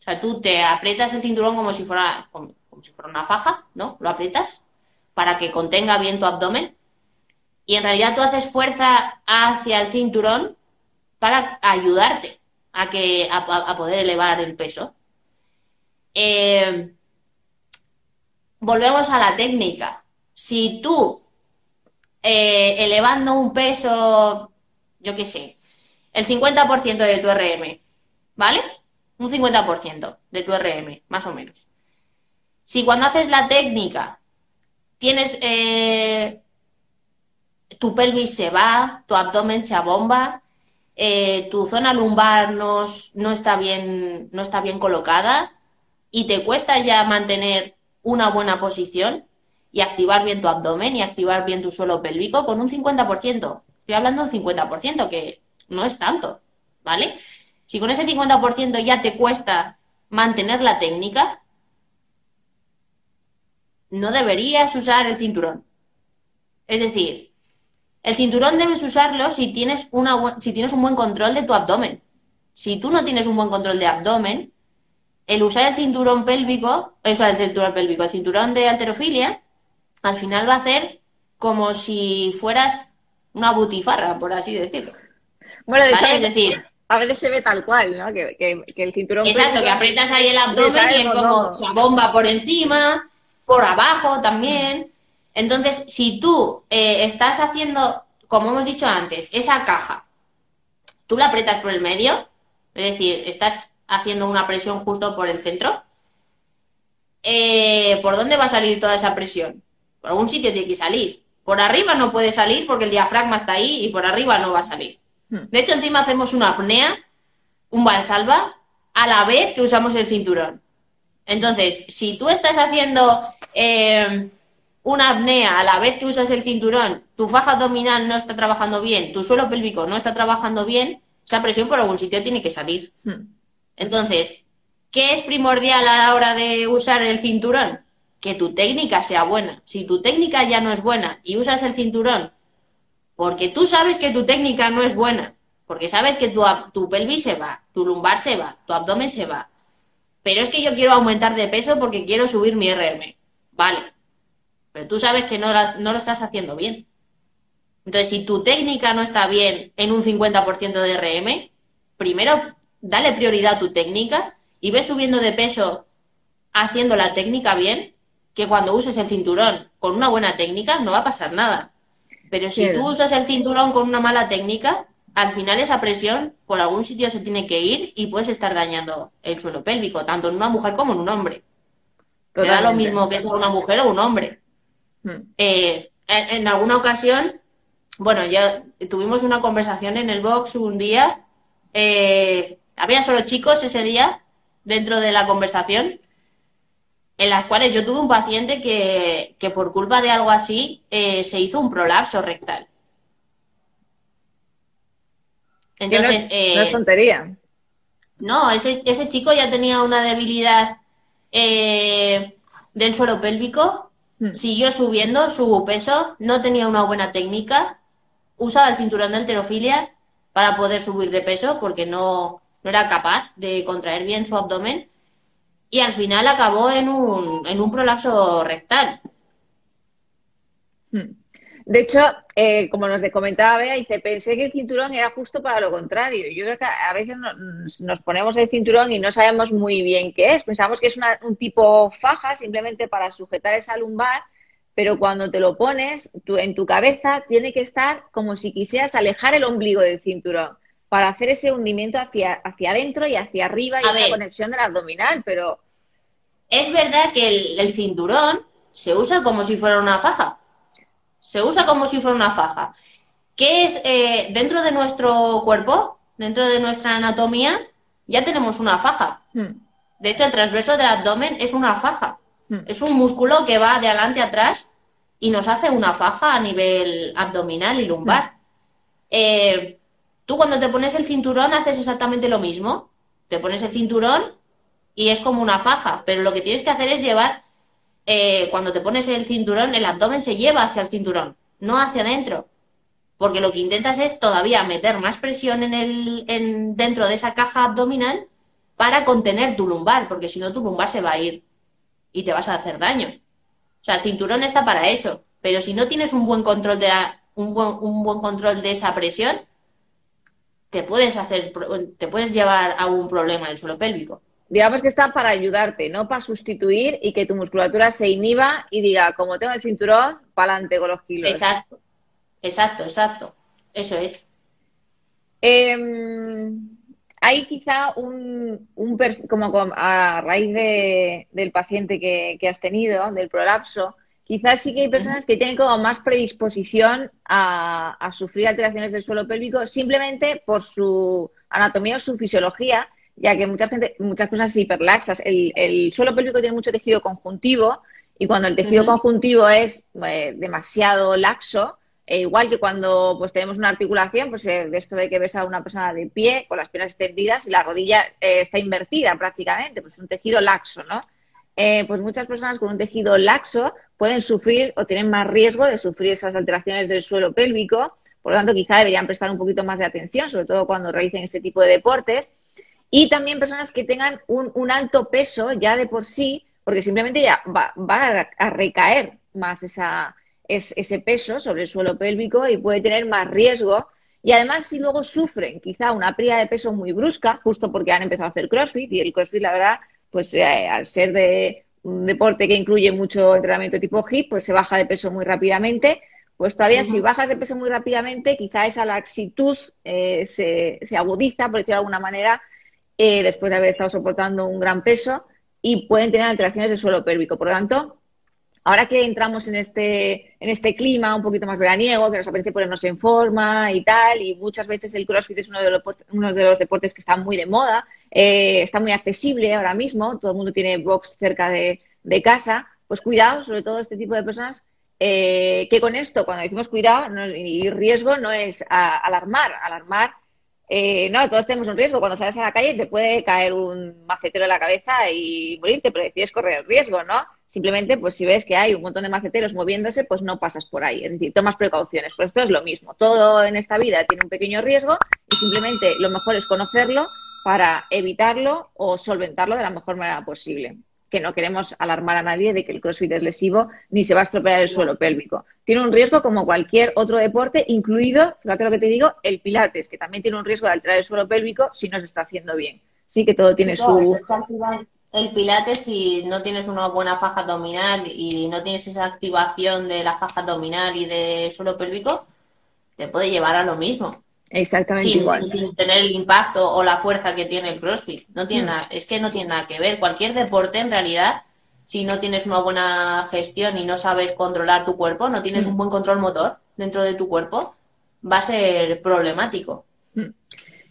O sea, tú te aprietas el cinturón como si fuera, como, si fuera una faja, ¿no? Lo aprietas para que contenga bien tu abdomen. Y en realidad tú haces fuerza hacia el cinturón para ayudarte a, que, a, poder elevar el peso. Eh, volvemos a la técnica. Si tú eh, elevando un peso, yo qué sé, el 50% de tu RM, ¿vale? Un 50% de tu RM, más o menos. Si cuando haces la técnica tienes eh, tu pelvis se va, tu abdomen se abomba, eh, tu zona lumbar no, no, está bien, no está bien colocada y te cuesta ya mantener una buena posición, y activar bien tu abdomen y activar bien tu suelo pélvico con un 50%. Estoy hablando de un 50%, que no es tanto, ¿vale? Si con ese 50% ya te cuesta mantener la técnica, no deberías usar el cinturón. Es decir, el cinturón debes usarlo si tienes, una, si tienes un buen control de tu abdomen. Si tú no tienes un buen control de abdomen, el usar el cinturón pélvico, eso el cinturón pélvico, el cinturón de alterofilia, al final va a hacer como si fueras una butifarra, por así decirlo. Bueno, de hecho, es decir, a veces se ve tal cual, ¿no? Que, que, el cinturón. Exacto, que aprietas ahí el abdomen y es como se bomba por encima, por abajo también. Entonces, si tú eh, estás haciendo, como hemos dicho antes, esa caja, tú la aprietas por el medio, es decir, estás haciendo una presión justo por el centro, eh, ¿por dónde va a salir toda esa presión? Por algún sitio tiene que salir. Por arriba no puede salir porque el diafragma está ahí y por arriba no va a salir. Hmm. De hecho, encima hacemos una apnea, un valsalva, a la vez que usamos el cinturón. Entonces, si tú estás haciendo eh, una apnea a la vez que usas el cinturón, tu faja abdominal no está trabajando bien, tu suelo pélvico no está trabajando bien, esa presión por algún sitio tiene que salir. Hmm. Entonces, ¿qué es primordial a la hora de usar el cinturón? Que tu técnica sea buena. Si tu técnica ya no es buena y usas el cinturón porque tú sabes que tu técnica no es buena, porque sabes que tu, tu pelvis se va, tu lumbar se va, tu abdomen se va, pero es que yo quiero aumentar de peso porque quiero subir mi RM. Vale, pero tú sabes que no, no lo estás haciendo bien. Entonces, si tu técnica no está bien en un 50% de RM, primero dale prioridad a tu técnica y ve subiendo de peso haciendo la técnica bien, que cuando uses el cinturón con una buena técnica no va a pasar nada. Pero si tú usas el cinturón con una mala técnica, al final esa presión por algún sitio se tiene que ir y puedes estar dañando el suelo pélvico, tanto en una mujer como en un hombre. Te da lo mismo que sea una mujer o un hombre. Hmm. Eh, en, alguna ocasión, bueno, ya tuvimos una conversación en el box un día eh, había solo chicos ese día dentro de la conversación, en las cuales yo tuve un paciente que, que por culpa de algo así eh, se hizo un prolapso rectal. Entonces, no es, eh, tontería. No, ese, ese chico ya tenía una debilidad eh, del suelo pélvico, hmm. siguió subiendo su peso, no tenía una buena técnica, usaba el cinturón de alterofilia para poder subir de peso porque no, no era capaz de contraer bien su abdomen y al final acabó en un, en un prolapso rectal. Hmm. De hecho, eh, como nos comentaba Bea, dice, pensé que el cinturón era justo para lo contrario. Yo creo que a veces nos ponemos el cinturón y no sabemos muy bien qué es. Pensamos que es un tipo faja simplemente para sujetar esa lumbar, pero cuando te lo pones, en tu cabeza tiene que estar como si quisieras alejar el ombligo del cinturón para hacer ese hundimiento hacia, hacia adentro y hacia arriba y esa conexión del abdominal, pero... Es verdad que el, cinturón se usa como si fuera una faja. Se usa como si fuera una faja. ¿Qué es eh, dentro de nuestro cuerpo, dentro de nuestra anatomía, ya tenemos una faja. Hmm. De hecho, el transverso del abdomen es una faja. Hmm. Es un músculo que va de adelante a atrás y nos hace una faja a nivel abdominal y lumbar. Hmm. Eh, Tú cuando te pones el cinturón haces exactamente lo mismo. Te pones el cinturón y es como una faja, pero lo que tienes que hacer es llevar, eh, cuando te pones el cinturón, el abdomen se lleva hacia el cinturón, no hacia adentro. Porque lo que intentas es todavía meter más presión en el, en, dentro de esa caja abdominal para contener tu lumbar, porque si no tu lumbar se va a ir y te vas a hacer daño. O sea, el cinturón está para eso, pero si no tienes un buen control de un, buen, un buen control de esa presión, te puedes hacer, te puedes llevar a un problema del suelo pélvico. Digamos que está para ayudarte, no para sustituir y que tu musculatura se inhiba y diga, como tengo el cinturón, para adelante con los kilos. Exacto, exacto, exacto. Eso es. Em, hay quizá un, un como a raíz de, del paciente que, que has tenido, del prolapso, Quizás sí que hay personas que tienen como más predisposición a, sufrir alteraciones del suelo pélvico simplemente por su anatomía o su fisiología, ya que mucha gente, muchas personas hiperlaxas. El, suelo pélvico tiene mucho tejido conjuntivo y cuando el tejido conjuntivo es eh, demasiado laxo, e igual que cuando pues tenemos una articulación, pues eh, de esto de que ves a una persona de pie con las piernas extendidas y la rodilla eh, está invertida prácticamente, pues es un tejido laxo, ¿no? pues muchas personas con un tejido laxo pueden sufrir o tienen más riesgo de sufrir esas alteraciones del suelo pélvico. Por lo tanto, quizá deberían prestar un poquito más de atención, sobre todo cuando realicen este tipo de deportes. Y también personas que tengan un, alto peso ya de por sí, porque simplemente ya va, a recaer más esa, ese peso sobre el suelo pélvico y puede tener más riesgo. Y además, si luego sufren quizá una pérdida de peso muy brusca, justo porque han empezado a hacer CrossFit, y el CrossFit, la verdad, pues eh, al ser de un deporte que incluye mucho entrenamiento tipo HIIT, pues se baja de peso muy rápidamente. Pues todavía si bajas de peso muy rápidamente, quizá esa laxitud eh, se, se, agudiza, por decirlo de alguna manera, eh, después de haber estado soportando un gran peso y pueden tener alteraciones del suelo pélvico. Por lo tanto, ahora que entramos en este, en este clima un poquito más veraniego, que nos apetece ponernos en forma y tal, y muchas veces el CrossFit es uno de los, uno de los deportes que está muy de moda, eh, está muy accesible ahora mismo, todo el mundo tiene box cerca de, casa, pues cuidado, sobre todo este tipo de personas, eh, que con esto, cuando decimos cuidado y riesgo, no es alarmar, alarmar eh, no, todos tenemos un riesgo. Cuando sales a la calle te puede caer un macetero en la cabeza y morirte, pero decides correr el riesgo, ¿no? Simplemente, pues si ves que hay un montón de maceteros moviéndose, pues no pasas por ahí. Es decir, tomas precauciones. Pues esto es lo mismo. Todo en esta vida tiene un pequeño riesgo y simplemente lo mejor es conocerlo para evitarlo o solventarlo de la mejor manera posible que no queremos alarmar a nadie de que el crossfit es lesivo ni se va a estropear el suelo pélvico. Tiene un riesgo como cualquier otro deporte, incluido, fíjate lo que te digo, el pilates, que también tiene un riesgo de alterar el suelo pélvico si no se está haciendo bien. Sí que todo tiene su... El pilates, si no tienes una buena faja abdominal y no tienes esa activación de la faja abdominal y de suelo pélvico, te puede llevar a lo mismo. Exactamente igual. Sin tener el impacto o la fuerza que tiene el CrossFit. No tiene mm. es que no tiene nada que ver. Cualquier deporte, en realidad, si no tienes una buena gestión y no sabes controlar tu cuerpo, no tienes mm. un buen control motor dentro de tu cuerpo, va a ser problemático. Mm.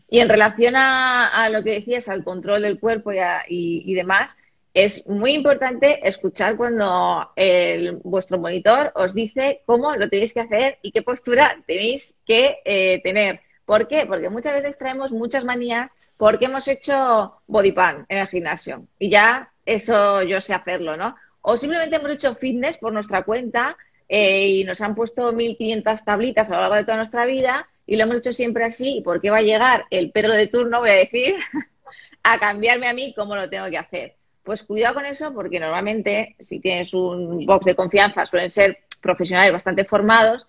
Y en relación a, lo que decías, al control del cuerpo y, demás, es muy importante escuchar cuando el, vuestro monitor os dice cómo lo tenéis que hacer y qué postura tenéis que eh, tener. ¿Por qué? Porque muchas veces traemos muchas manías porque hemos hecho body pan en el gimnasio y ya eso yo sé hacerlo, ¿no? O simplemente hemos hecho fitness por nuestra cuenta eh, y nos han puesto 1.500 tablitas a lo largo de toda nuestra vida y lo hemos hecho siempre así. ¿Y por qué va a llegar el Pedro de turno, voy a decir, a cambiarme a mí cómo lo tengo que hacer? Pues cuidado con eso porque normalmente si tienes un box de confianza suelen ser profesionales bastante formados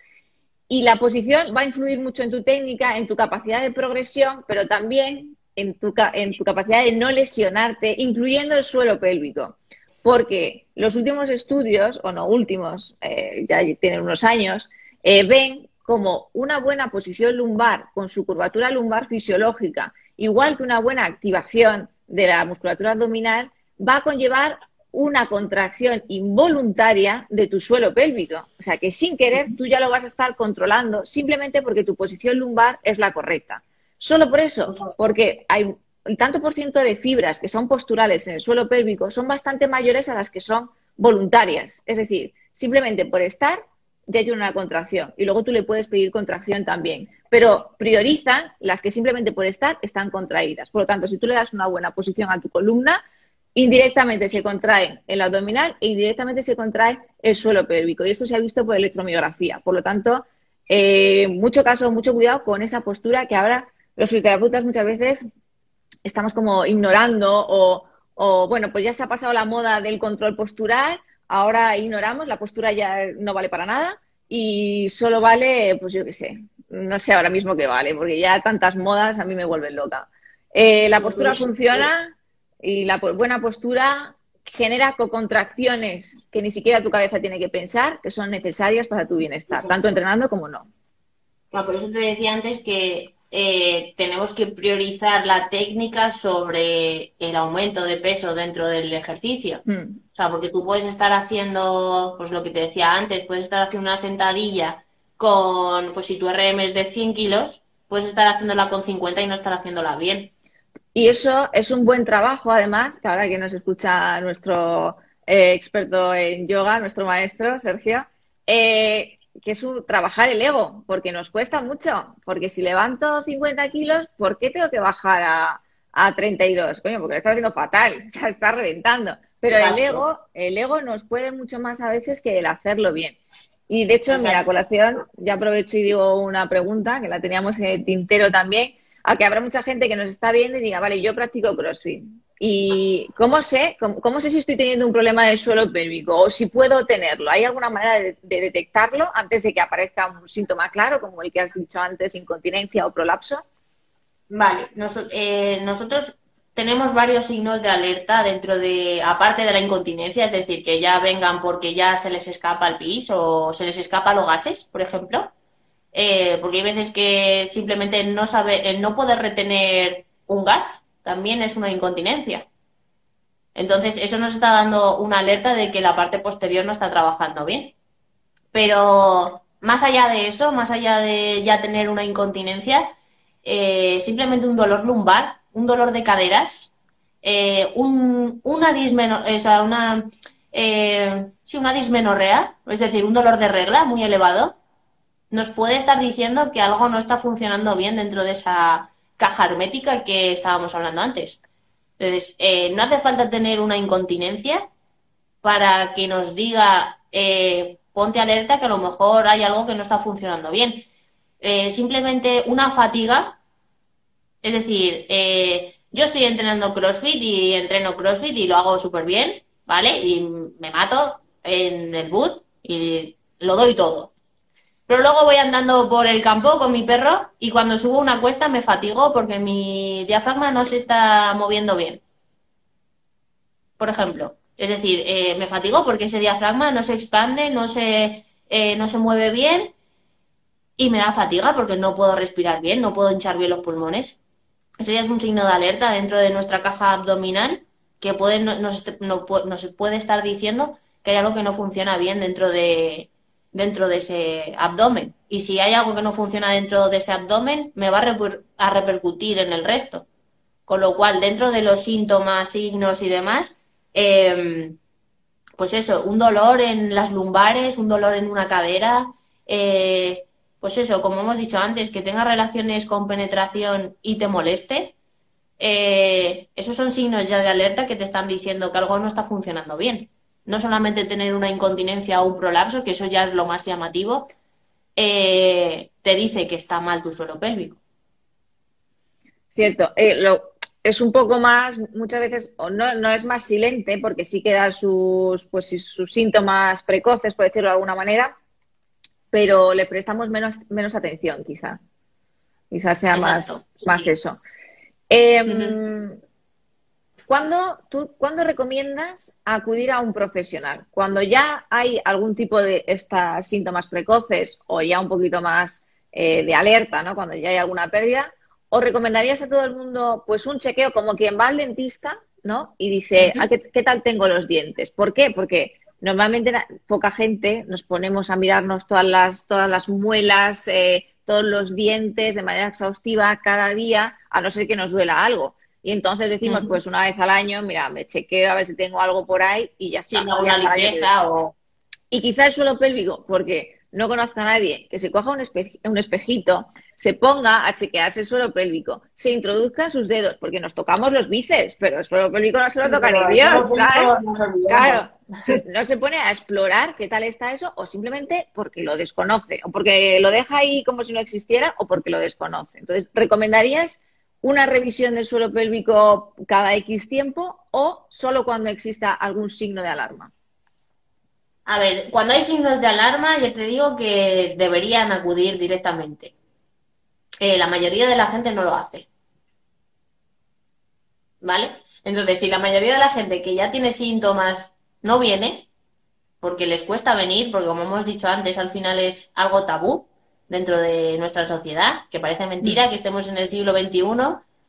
y la posición va a influir mucho en tu técnica, en tu capacidad de progresión, pero también en tu, en tu capacidad de no lesionarte, incluyendo el suelo pélvico. Porque los últimos estudios, o no últimos, eh, ya tienen unos años, eh, ven como una buena posición lumbar con su curvatura lumbar fisiológica, igual que una buena activación de la musculatura abdominal, va a conllevar una contracción involuntaria de tu suelo pélvico. O sea que sin querer tú ya lo vas a estar controlando simplemente porque tu posición lumbar es la correcta. Solo por eso, porque hay el tanto por ciento de fibras que son posturales en el suelo pélvico son bastante mayores a las que son voluntarias. Es decir, simplemente por estar ya hay una contracción y luego tú le puedes pedir contracción también. Pero priorizan las que simplemente por estar están contraídas. Por lo tanto, si tú le das una buena posición a tu columna, indirectamente se contrae el abdominal e indirectamente se contrae el suelo pélvico. Y esto se ha visto por electromiografía. Por lo tanto, eh, mucho caso, mucho cuidado con esa postura que ahora los fisioterapeutas muchas veces estamos como ignorando o, bueno, pues ya se ha pasado la moda del control postural, ahora ignoramos, la postura ya no vale para nada y solo vale, pues yo qué sé, no sé ahora mismo qué vale, porque ya tantas modas a mí me vuelven loca. Eh, la postura funciona y la buena postura genera co-contracciones que ni siquiera tu cabeza tiene que pensar, que son necesarias para tu bienestar, tanto entrenando como no. por eso te decía antes que eh, tenemos que priorizar la técnica sobre el aumento de peso dentro del ejercicio. Hmm. O sea, porque tú puedes estar haciendo, pues lo que te decía antes, puedes estar haciendo una sentadilla con, pues si tu RM es de 100 kilos, puedes estar haciéndola con 50 y no estar haciéndola bien. Y eso es un buen trabajo, además, que ahora que nos escucha nuestro eh, experto en yoga, nuestro maestro, Sergio, eh, que es un, trabajar el ego, porque nos cuesta mucho. Porque si levanto 50 kilos, ¿por qué tengo que bajar a, a 32? Coño, porque lo está haciendo fatal, o sea, está reventando. Pero el ego, el ego nos puede mucho más a veces que el hacerlo bien. Y de hecho, en mi colación, ya aprovecho y digo una pregunta, que la teníamos en el tintero también, a que habrá mucha gente que nos está viendo y diga, vale, yo practico CrossFit. ¿Y cómo sé, cómo, sé si estoy teniendo un problema del suelo pélvico o si puedo tenerlo? ¿Hay alguna manera de, detectarlo antes de que aparezca un síntoma claro, como el que has dicho antes, incontinencia o prolapso? Vale, eh, nosotros tenemos varios signos de alerta dentro de, aparte de la incontinencia, es decir, que ya vengan porque ya se les escapa el pis o se les escapa los gases, por ejemplo. Eh, porque hay veces que simplemente no sabe, el no poder retener un gas también es una incontinencia. Entonces, eso nos está dando una alerta de que la parte posterior no está trabajando bien. Pero más allá de eso, más allá de ya tener una incontinencia, eh, simplemente un dolor lumbar un dolor de caderas, eh, un, una, dismeno, una, eh, una dismenorrea, es decir, un dolor de regla muy elevado, nos puede estar diciendo que algo no está funcionando bien dentro de esa caja hermética que estábamos hablando antes. Entonces, eh, no hace falta tener una incontinencia para que nos diga, ponte alerta que a lo mejor hay algo que no está funcionando bien. simplemente una fatiga es decir, eh, yo estoy entrenando CrossFit y entreno CrossFit y lo hago súper bien, ¿vale? Y me mato en el boot y lo doy todo. Pero luego voy andando por el campo con mi perro y cuando subo una cuesta me fatigo porque mi diafragma no se está moviendo bien. Por ejemplo. Es decir, eh, me fatigo porque ese diafragma no se expande, no se, eh, no se mueve bien y me da fatiga porque no puedo respirar bien, no puedo hinchar bien los pulmones. Eso ya es un signo de alerta dentro de nuestra caja abdominal que puede, nos, puede estar diciendo que hay algo que no funciona bien dentro de, dentro de ese abdomen. Y si hay algo que no funciona dentro de ese abdomen, me va a, repercutir en el resto. Con lo cual, dentro de los síntomas, signos y demás, em, pues eso, un dolor en las lumbares, un dolor en una cadera, eh, pues eso, como hemos dicho antes, que tenga relaciones con penetración y te moleste, eh, esos son signos ya de alerta que te están diciendo que algo no está funcionando bien. No solamente tener una incontinencia o un prolapso, que eso ya es lo más llamativo, eh, te dice que está mal tu suelo pélvico. Cierto. Eh, es un poco más, muchas veces, o no, no es más silente, porque sí que da sus, pues, sus síntomas precoces, por decirlo de alguna manera, pero le prestamos menos, menos atención, quizá. Quizá sea más, más eso. Em, ¿cuándo, tú, ¿Cuándo recomiendas acudir a un profesional? Cuando ya hay algún tipo de estos síntomas precoces o ya un poquito más eh, de alerta, ¿no? Cuando ya hay alguna pérdida, ¿o recomendarías a todo el mundo pues un chequeo como quien va al dentista, ¿no? Y dice, ah, ¿qué, ¿qué, tal tengo los dientes? ¿Por qué? Porque normalmente poca gente nos ponemos a mirarnos todas las, todas las muelas, eh, todos los dientes de manera exhaustiva cada día, a no ser que nos duela algo. Y entonces decimos, pues una vez al año, mira, me chequeo a ver si tengo algo por ahí y ya está. Y quizá el suelo pélvico, porque no conozco a nadie que se coja un, un espejito se ponga a chequearse el suelo pélvico, se introduzca sus dedos, porque nos tocamos los bíceps, pero el suelo pélvico no se lo toca ni Dios. Claro, no se pone a explorar qué tal está eso, o simplemente porque lo desconoce, o porque lo deja ahí como si no existiera, o porque lo desconoce. Entonces, ¿recomendarías una revisión del suelo pélvico cada X tiempo o solo cuando exista algún signo de alarma? A ver, cuando hay signos de alarma, ya te digo que deberían acudir directamente. Eh, la mayoría de la gente no lo hace. ¿Vale? Entonces, si la mayoría de la gente que ya tiene síntomas no viene, porque les cuesta venir, porque como hemos dicho antes, al final es algo tabú dentro de nuestra sociedad, que parece mentira mm. que estemos en el siglo XXI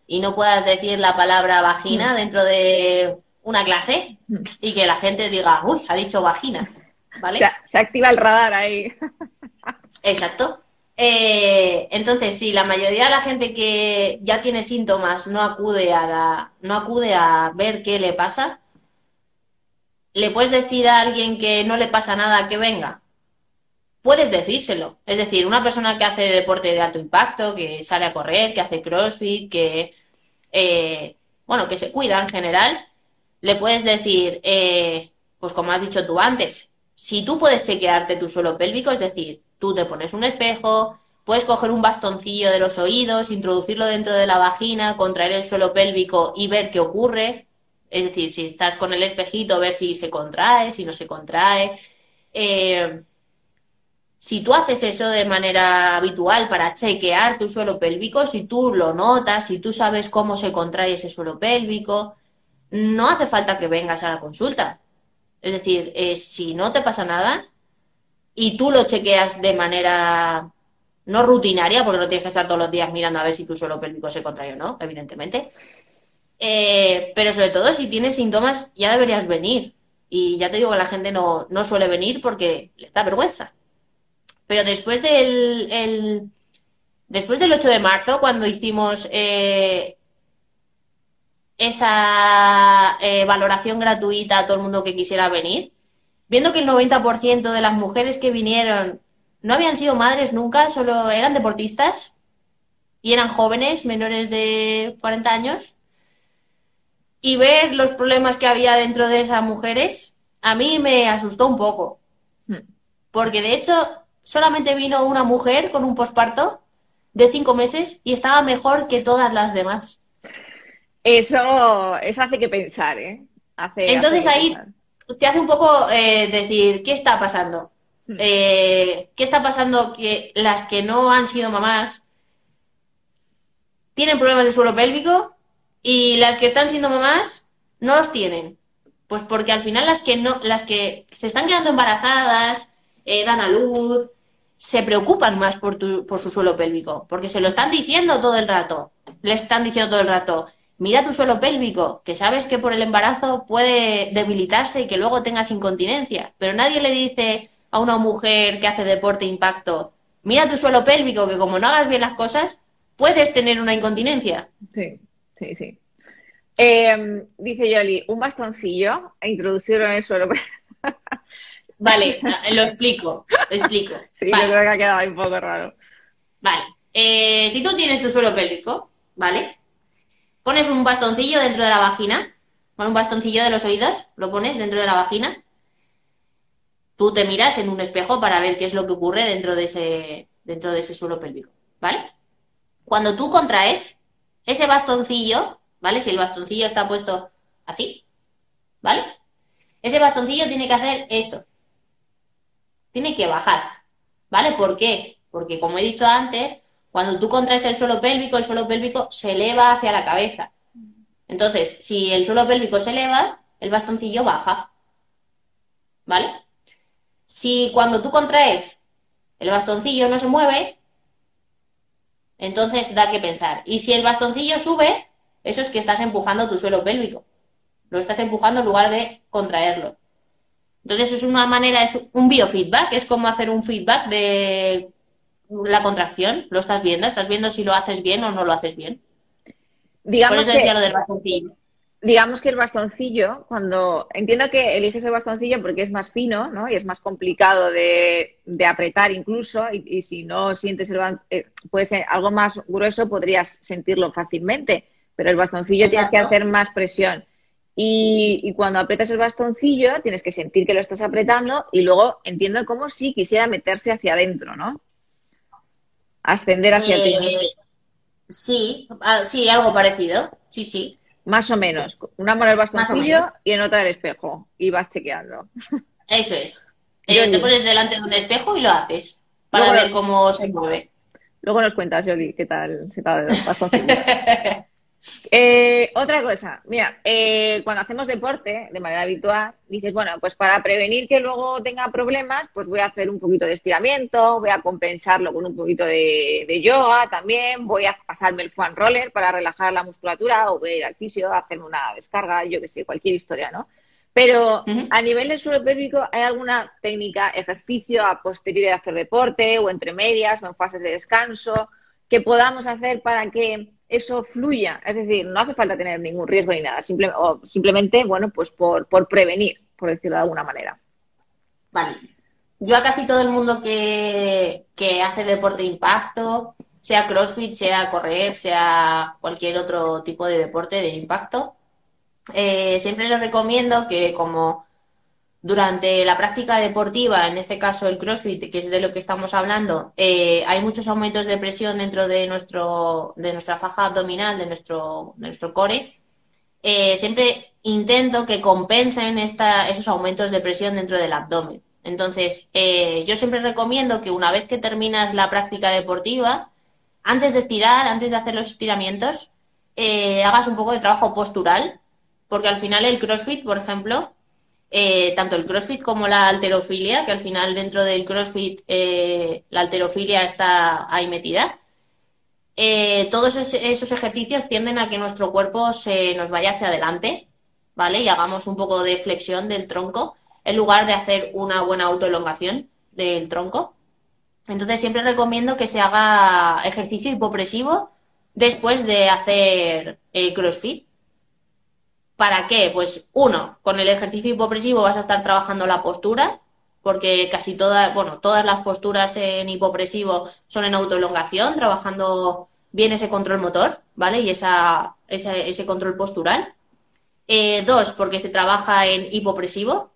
y no puedas decir la palabra vagina mm. dentro de una clase mm. y que la gente diga, uy, ha dicho vagina. ¿Vale? se activa el radar ahí. Exacto. Eh, entonces, si la mayoría de la gente que ya tiene síntomas no acude a la, no acude a ver qué le pasa, ¿le puedes decir a alguien que no le pasa nada que venga? Puedes decírselo. Es decir, una persona que hace deporte de alto impacto, que sale a correr, que hace crossfit, que, eh, bueno, que se cuida en general, le puedes decir, eh, pues como has dicho tú antes, si tú puedes chequearte tu suelo pélvico, es decir, tú te pones un espejo, puedes coger un bastoncillo de los oídos, introducirlo dentro de la vagina, contraer el suelo pélvico y ver qué ocurre. Es decir, si estás con el espejito, ver si se contrae, si no se contrae. Eh, si tú haces eso de manera habitual para chequear tu suelo pélvico, si tú lo notas, si tú sabes cómo se contrae ese suelo pélvico, no hace falta que vengas a la consulta. Es decir, eh, si no te pasa nada y tú lo chequeas de manera no rutinaria, porque no tienes que estar todos los días mirando a ver si tu suelo pélvico se contrae o no, evidentemente. Eh, pero sobre todo si tienes síntomas ya deberías venir. Y ya te digo que la gente no, no suele venir porque le da vergüenza. Pero después del, el, después del 8 de marzo, cuando hicimos eh, esa eh, valoración gratuita a todo el mundo que quisiera venir, viendo que el 90% de las mujeres que vinieron no habían sido madres nunca, solo eran deportistas y eran jóvenes, menores de 40 años, y ver los problemas que había dentro de esas mujeres, a mí me asustó un poco. Hmm. Porque de hecho, solamente vino una mujer con un posparto de cinco meses y estaba mejor que todas las demás. Eso, eso hace que pensar, ¿eh? Entonces ahí te hace un poco eh, decir, ¿qué está pasando? Hmm. Eh, ¿Qué está pasando que las que no han sido mamás tienen problemas de suelo pélvico y las que están siendo mamás no los tienen? Pues porque al final las que no, las que se están quedando embarazadas, eh, dan a luz, se preocupan más por, tu, por su suelo pélvico, porque se lo están diciendo todo el rato. Le están diciendo todo el rato, mira tu suelo pélvico, que sabes que por el embarazo puede debilitarse y que luego tengas incontinencia. Pero nadie le dice a una mujer que hace deporte impacto, mira tu suelo pélvico, que como no hagas bien las cosas, puedes tener una incontinencia. Sí, sí, sí. Em, dice Yoli, un bastoncillo e introducirlo en el suelo. Vale, lo explico, lo explico. Sí, yo creo que ha quedado un poco raro. Vale, eh, si tú tienes tu suelo pélvico, ¿vale? Pones un bastoncillo dentro de la vagina, un bastoncillo de los oídos, lo pones dentro de la vagina. Tú te miras en un espejo para ver qué es lo que ocurre dentro de ese, dentro de ese suelo pélvico, ¿vale? Cuando tú contraes ese bastoncillo, ¿vale? Si el bastoncillo está puesto así, ¿vale? Ese bastoncillo tiene que hacer esto tiene que bajar. ¿Vale? ¿Por qué? Porque como he dicho antes, cuando tú contraes el suelo pélvico, el suelo pélvico se eleva hacia la cabeza. Entonces, si el suelo pélvico se eleva, el bastoncillo baja. ¿Vale? Si cuando tú contraes el bastoncillo no se mueve, entonces da que pensar. Y si el bastoncillo sube, eso es que estás empujando tu suelo pélvico. Lo estás empujando en lugar de contraerlo. Entonces es una manera, es un biofeedback, es como hacer un feedback de la contracción. Lo estás viendo, estás viendo si lo haces bien o no lo haces bien. Digamos Por eso decía lo del bastoncillo. Digamos que el bastoncillo, cuando entiendo que eliges el bastoncillo porque es más fino, ¿no? Y es más complicado de, apretar incluso, y, si no sientes el eh, puede ser algo más grueso, podrías sentirlo fácilmente, pero el bastoncillo tienes que hacer más presión. Y, cuando aprietas el bastoncillo, tienes que sentir que lo estás apretando y luego entiendo cómo si quisiera meterse hacia adentro, ¿no? Ascender hacia ti. Eh, sí, ah, sí, algo parecido. Sí, sí. Más o menos. Una mano el bastoncillo y en otra el espejo. Y vas chequeando. Eso es. Eh, te pones delante de un espejo y lo haces para ver cómo se mueve. Luego nos cuentas, Yoli, qué tal se va el bastoncillo. Eh, otra cosa, mira, eh, cuando hacemos deporte de manera habitual, dices, bueno, pues para prevenir que luego tenga problemas, pues voy a hacer un poquito de estiramiento, voy a compensarlo con un poquito de, yoga también, voy a pasarme el foam roller para relajar la musculatura o voy a ir al fisio a hacerme una descarga, yo que sé, cualquier historia, ¿no? Pero a nivel del suelo pélvico, ¿hay alguna técnica, ejercicio a posteriori de hacer deporte o entre medias o en fases de descanso que podamos hacer para que eso fluya. Es decir, no hace falta tener ningún riesgo ni nada, o simplemente, bueno, pues por, prevenir, por decirlo de alguna manera. Vale. Yo a casi todo el mundo que, que hace deporte de impacto, sea CrossFit, sea correr, sea cualquier otro tipo de deporte de impacto, eh, siempre les recomiendo que como durante la práctica deportiva, en este caso el CrossFit, que es de lo que estamos hablando, eh, hay muchos aumentos de presión dentro de, nuestro, de nuestra faja abdominal, de nuestro, nuestro core. Eh, siempre intento que compensen esta, esos aumentos de presión dentro del abdomen. Entonces, eh, yo siempre recomiendo que una vez que terminas la práctica deportiva, antes de estirar, antes de hacer los estiramientos, hagas un poco de trabajo postural, porque al final el CrossFit, por ejemplo, eh, tanto el CrossFit como la alterofilia, que al final dentro del CrossFit eh, la alterofilia está ahí metida. Eh, todos esos, ejercicios tienden a que nuestro cuerpo se nos vaya hacia adelante, ¿vale? Y hagamos un poco de flexión del tronco en lugar de hacer una buena autoelongación del tronco. Entonces siempre recomiendo que se haga ejercicio hipopresivo después de hacer CrossFit. ¿Para qué? Pues uno, con el ejercicio hipopresivo vas a estar trabajando la postura, porque casi todas, bueno, todas las posturas en hipopresivo son en autoelongación, trabajando bien ese control motor, ¿vale? Y esa, ese control postural. Eh, dos, porque se trabaja en hipopresivo,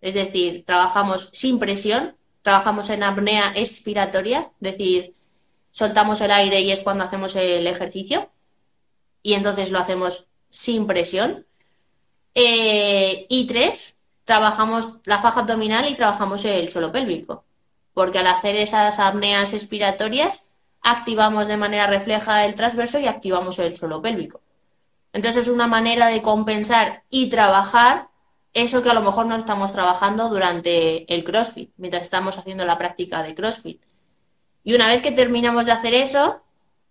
es decir, trabajamos sin presión, trabajamos en apnea expiratoria, es decir, soltamos el aire y es cuando hacemos el ejercicio. Y entonces lo hacemos sin presión. Eh, y tres, trabajamos la faja abdominal y trabajamos el suelo pélvico. Porque al hacer esas apneas expiratorias, activamos de manera refleja el transverso y activamos el suelo pélvico. Entonces es una manera de compensar y trabajar eso que a lo mejor no estamos trabajando durante el CrossFit, mientras estamos haciendo la práctica de CrossFit. Y una vez que terminamos de hacer eso,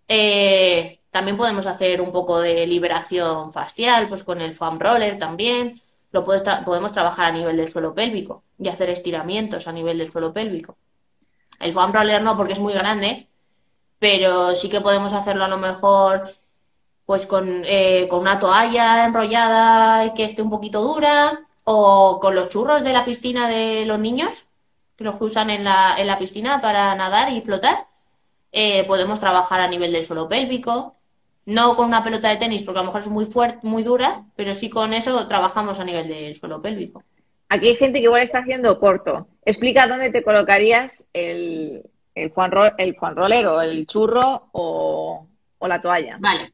eh, también podemos hacer un poco de liberación facial, pues con el foam roller también. Lo podemos trabajar a nivel del suelo pélvico y hacer estiramientos a nivel del suelo pélvico. El foam roller no, porque es muy grande, pero sí que podemos hacerlo a lo mejor pues con, eh, con una toalla enrollada y que esté un poquito dura, o con los churros de la piscina de los niños, que los usan en la, en la piscina para nadar y flotar. Eh, podemos trabajar a nivel del suelo pélvico. No con una pelota de tenis, porque a lo mejor es muy fuerte, muy dura, pero sí con eso trabajamos a nivel del suelo pélvico. Aquí hay gente que igual está haciendo corto. Explica dónde te colocarías el, el, Juan, el Roller o el churro o, la toalla. Vale.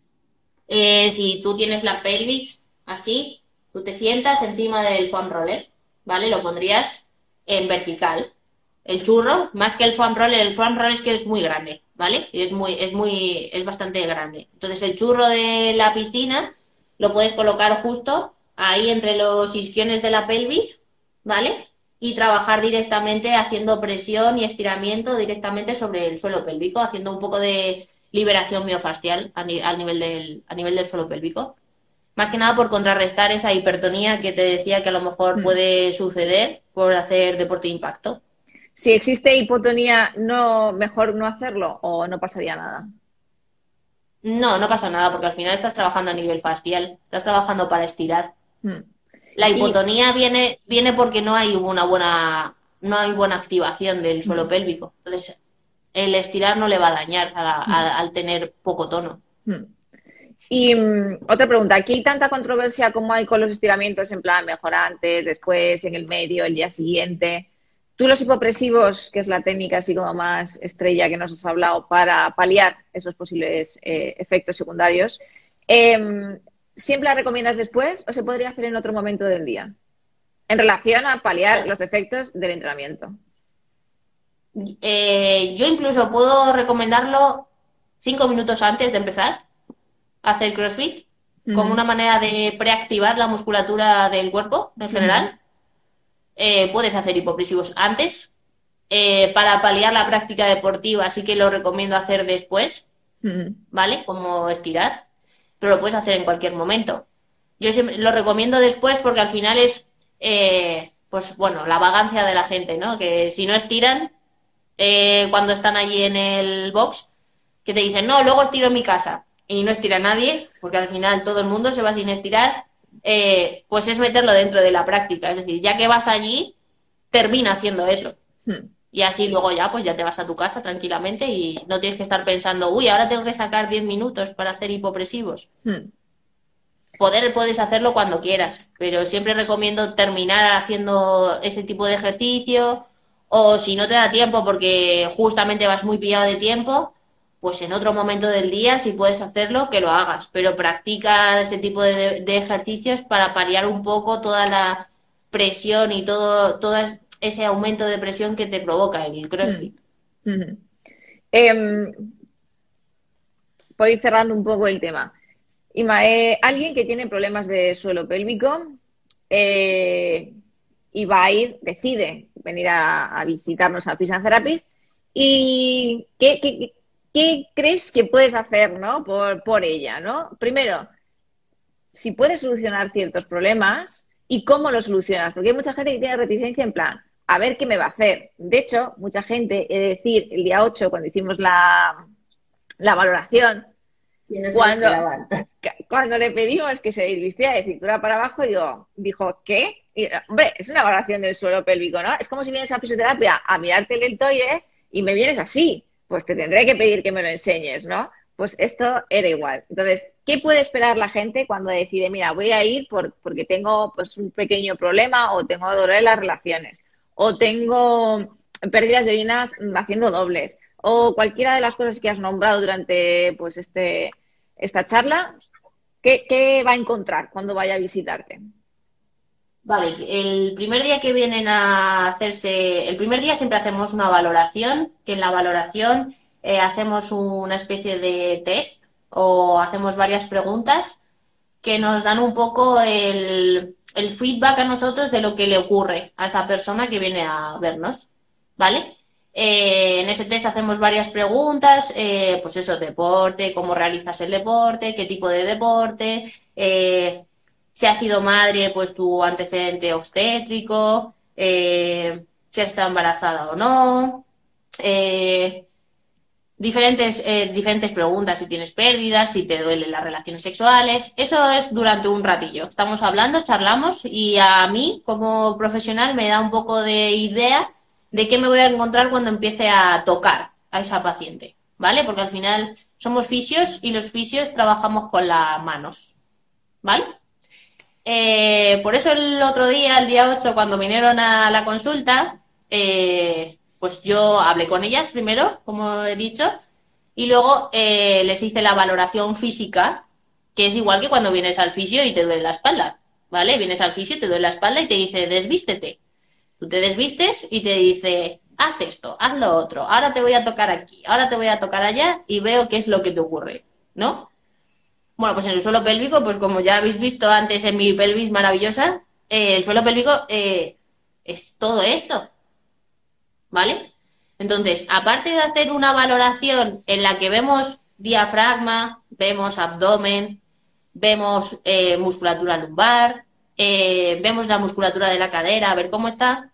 Eh, si tú tienes la pelvis así, tú te sientas encima del foam roller, ¿vale? Lo pondrías en vertical. El churro, más que el foam roller, el foam roller es que es muy grande. ¿Vale? Es muy, es muy, es bastante grande. Entonces el churro de la piscina lo puedes colocar justo ahí entre los isquiones de la pelvis, ¿vale? Y trabajar directamente haciendo presión y estiramiento directamente sobre el suelo pélvico, haciendo un poco de liberación miofascial a, nivel del, a nivel del suelo pélvico. Más que nada por contrarrestar esa hipertonía que te decía que a lo mejor mm. puede suceder por hacer deporte de impacto. Si existe hipotonía, ¿no mejor no hacerlo o no pasaría nada? No, no pasa nada, porque al final estás trabajando a nivel facial, estás trabajando para estirar. Hmm. La hipotonía viene, viene porque no hay una buena, no hay buena activación del suelo hmm. pélvico. Entonces, el estirar no le va a dañar hmm. al tener poco tono. Y mm, otra pregunta, aquí hay tanta controversia como hay con los estiramientos en plan mejor antes, después, en el medio, el día siguiente. Tú los hipopresivos, que es la técnica así como más estrella que nos has hablado para paliar esos posibles eh, efectos secundarios, em, ¿siempre la recomiendas después o se podría hacer en otro momento del día? En relación a paliar los efectos del entrenamiento. Eh, yo incluso puedo recomendarlo cinco minutos antes de empezar a hacer CrossFit, como una manera de preactivar la musculatura del cuerpo en general. Eh, puedes hacer hipopresivos antes. Eh, para paliar la práctica deportiva, sí que lo recomiendo hacer después, ¿vale? Como estirar, pero lo puedes hacer en cualquier momento. Yo lo recomiendo después porque al final es, eh, pues bueno, la vagancia de la gente, ¿no? Que si no estiran, cuando están allí en el box, que te dicen, no, luego estiro en mi casa. Y no estira nadie, porque al final todo el mundo se va sin estirar eh, pues es meterlo dentro de la práctica. Es decir, ya que vas allí, termina haciendo eso. Hmm. Y así luego ya, pues ya te vas a tu casa tranquilamente y no tienes que estar pensando, uy, ahora tengo que sacar 10 minutos para hacer hipopresivos. Hmm. poder puedes hacerlo cuando quieras, pero siempre recomiendo terminar haciendo ese tipo de ejercicio o si no te da tiempo porque justamente vas muy pillado de tiempo, pues en otro momento del día, si puedes hacerlo, que lo hagas, pero practica ese tipo de, ejercicios para paliar un poco toda la presión y todo, todo ese aumento de presión que te provoca el CrossFit. Mm. Em, por ir cerrando un poco el tema. Ima, eh, alguien que tiene problemas de suelo pélvico eh, y va a ir, decide venir a, visitarnos a Fish Therapies. ¿Y qué, crees que puedes hacer ¿no? por, por ella? ¿no? Primero, si puedes solucionar ciertos problemas y cómo los solucionas. Porque hay mucha gente que tiene reticencia en plan, a ver qué me va a hacer. De hecho, mucha gente, he de decir, el día 8, cuando hicimos la, la valoración, cuando, cuando le pedimos que se vistiera de cintura para abajo, digo, dijo, ¿qué? hombre, es una valoración del suelo pélvico, ¿no? Es como si vienes a fisioterapia a mirarte el deltoides y me vienes así. Pues te tendré que pedir que me lo enseñes, ¿no? Pues esto era igual. Entonces, ¿qué puede esperar la gente cuando decide, mira, voy a ir porque tengo pues, un pequeño problema o tengo dolor en las relaciones o tengo pérdidas de orinas haciendo dobles o cualquiera de las cosas que has nombrado durante pues este esta charla, ¿qué, va a encontrar cuando vaya a visitarte? Vale, el primer día que vienen a hacerse, el primer día siempre hacemos una valoración, que en la valoración eh, hacemos una especie de test o hacemos varias preguntas que nos dan un poco el, feedback a nosotros de lo que le ocurre a esa persona que viene a vernos, ¿vale? Eh, en ese test hacemos varias preguntas, eh, pues eso, deporte, cómo realizas el deporte, qué tipo de deporte, eh, si has sido madre, pues tu antecedente obstétrico, si has estado embarazada o no, diferentes, diferentes preguntas, si tienes pérdidas, si te duelen las relaciones sexuales. Eso es durante un ratillo. Estamos hablando, charlamos y a mí como profesional me da un poco de idea de qué me voy a encontrar cuando empiece a tocar a esa paciente, ¿vale? Porque al final somos fisios y los fisios trabajamos con las manos, ¿vale? Eh, por eso el otro día, el día 8, cuando vinieron a la consulta, eh, pues yo hablé con ellas primero, como he dicho, y luego eh, les hice la valoración física, que es igual que cuando vienes al fisio y te duele la espalda, ¿vale? Vienes al fisio, te duele la espalda y te dice, desvístete. Tú te desvistes y te dice, haz esto, haz lo otro, ahora te voy a tocar aquí, ahora te voy a tocar allá y veo qué es lo que te ocurre, ¿no? Bueno, pues en el suelo pélvico, pues como ya habéis visto antes en mi pelvis maravillosa, eh, el suelo pélvico eh, es todo esto, ¿vale? Entonces, aparte de hacer una valoración en la que vemos diafragma, vemos abdomen, vemos eh, musculatura lumbar, vemos la musculatura de la cadera, a ver cómo está,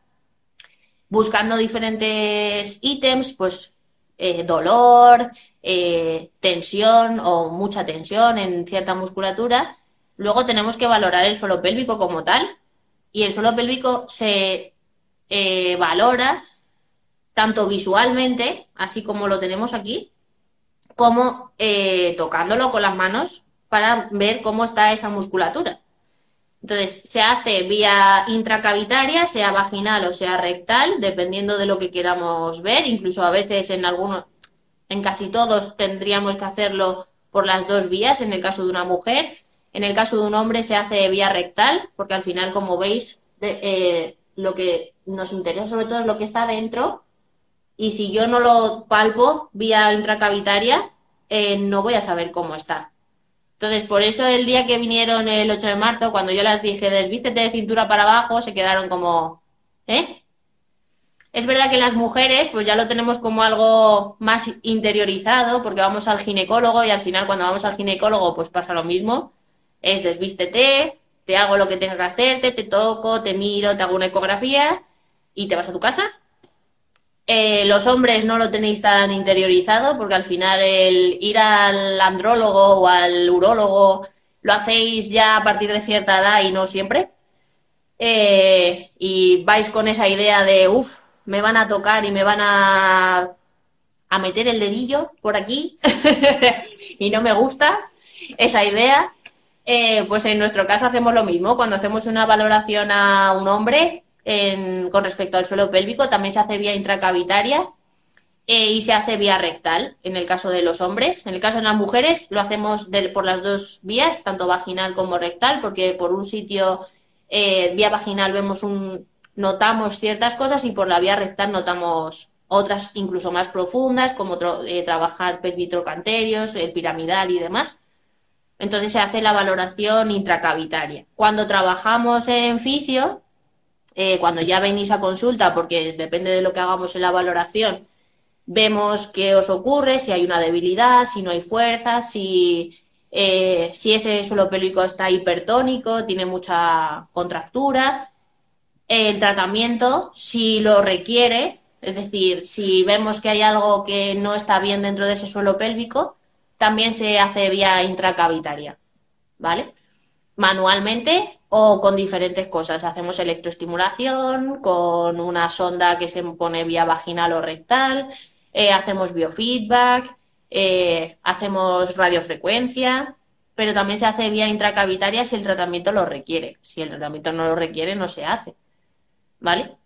buscando diferentes ítems, pues eh, dolor, eh, tensión o mucha tensión en cierta musculatura. Luego tenemos que valorar el suelo pélvico como tal y el suelo pélvico se eh, valora tanto visualmente, así como lo tenemos aquí, como tocándolo con las manos para ver cómo está esa musculatura. Entonces, se hace vía intracavitaria, sea vaginal o sea rectal, dependiendo de lo que queramos ver. Incluso a veces en algunos, en casi todos tendríamos que hacerlo por las dos vías, en el caso de una mujer. En el caso de un hombre se hace vía rectal, porque al final, como veis, eh, lo que nos interesa sobre todo es lo que está dentro. Y si yo no lo palpo vía intracavitaria, eh, no voy a saber cómo está. Entonces, por eso el día que vinieron el 8 de marzo, cuando yo las dije, desvístete de cintura para abajo, se quedaron como, ¿eh? Es verdad que las mujeres, pues ya lo tenemos como algo más interiorizado, porque vamos al ginecólogo y al final cuando vamos al ginecólogo, pues pasa lo mismo. Es desvístete, te hago lo que tenga que hacerte, te toco, te miro, te hago una ecografía y te vas a tu casa eh, los hombres no lo tenéis tan interiorizado porque al final el ir al andrólogo o al urólogo lo hacéis ya a partir de cierta edad y no siempre. Eh, y vais con esa idea de, uff, me van a tocar y me van a, a meter el dedillo por aquí y no me gusta esa idea. Eh, pues en nuestro caso hacemos lo mismo. Cuando hacemos una valoración a un hombre con respecto al suelo pélvico, también se hace vía intracavitaria eh, y se hace vía rectal en el caso de los hombres. En el caso de las mujeres lo hacemos por las dos vías, tanto vaginal como rectal, porque por un sitio eh, vía vaginal vemos un, notamos ciertas cosas y por la vía rectal notamos otras incluso más profundas, como eh, trabajar pelvitrocanterios, el piramidal y demás. Entonces se hace la valoración intracavitaria. Cuando trabajamos en fisio, eh, cuando ya venís a consulta, porque depende de lo que hagamos en la valoración, vemos qué os ocurre, si hay una debilidad, si no hay fuerza, si, eh, si ese suelo pélvico está hipertónico, tiene mucha contractura. El tratamiento, si lo requiere, es decir, si vemos que hay algo que no está bien dentro de ese suelo pélvico, también se hace vía intracavitaria, ¿vale? Manualmente o con diferentes cosas. Hacemos electroestimulación con una sonda que se pone vía vaginal o rectal, eh, hacemos biofeedback, eh, hacemos radiofrecuencia, pero también se hace vía intracavitaria si el tratamiento lo requiere. Si el tratamiento no lo requiere, no se hace. ¿Vale?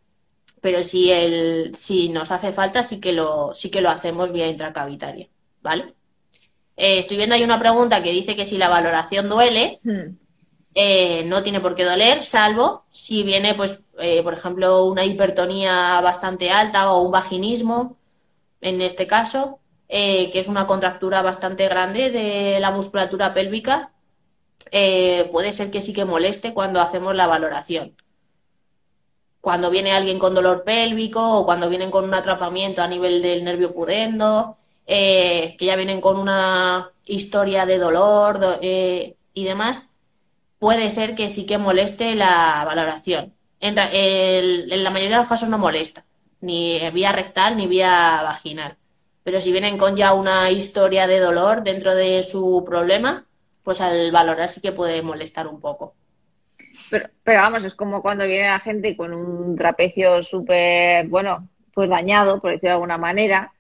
Pero si, el, si nos hace falta, sí que lo, sí que lo hacemos vía intracavitaria. ¿Vale? Eh, estoy viendo ahí una pregunta que dice que si la valoración duele, hmm. Eh, no tiene por qué doler, salvo si viene, pues, eh, por ejemplo, una hipertonía bastante alta o un vaginismo, en este caso, que es una contractura bastante grande de la musculatura pélvica, puede ser que sí que moleste cuando hacemos la valoración. Cuando viene alguien con dolor pélvico o cuando vienen con un atrapamiento a nivel del nervio pudendo, eh, que ya vienen con una historia de dolor eh, y demás, puede ser que sí que moleste la valoración. En, la mayoría de los casos no molesta, ni vía rectal ni vía vaginal. Pero si vienen con ya una historia de dolor dentro de su problema, pues al valorar sí que puede molestar un poco. Pero, pero vamos, es como cuando viene la gente con un trapecio súper, bueno, pues dañado, por decirlo de alguna manera,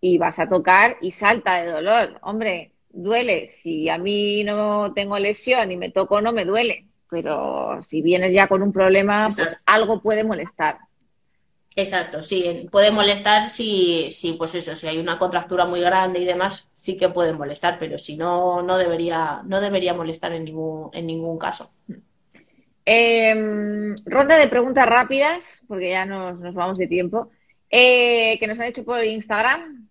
y vas a tocar y salta de dolor. Hombre, duele. Si a mí no tengo lesión y me toco, no me duele. Pero si vienes ya con un problema, pues algo puede molestar. Exacto, sí, puede molestar si, si, pues eso, si hay una contractura muy grande y demás, sí que puede molestar, pero si no, no debería, no debería molestar en ningún, en ningún caso. Em, ronda de preguntas rápidas, porque ya nos, vamos de tiempo, eh, que nos han hecho por Instagram.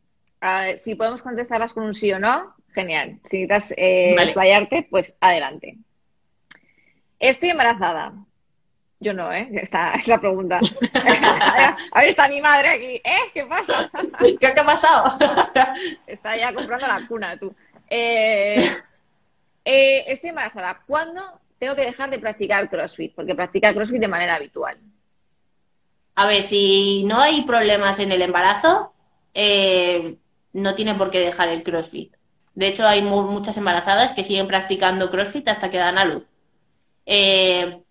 si podemos contestarlas con un sí o no, genial. Si necesitas eh, pues adelante. Estoy embarazada. Yo no, ¿eh? Esta es la pregunta. a ver, está mi madre aquí. ¿Eh? ¿Qué pasa? ¿Qué, ha pasado? está ya comprando la cuna, tú. Eh, eh, estoy embarazada. ¿Cuándo tengo que dejar de practicar CrossFit, porque practica CrossFit de manera habitual. A ver, si no hay problemas en el embarazo, eh, no tiene por qué dejar el CrossFit. De hecho, hay muchas embarazadas que siguen practicando CrossFit hasta que dan a luz. Eh,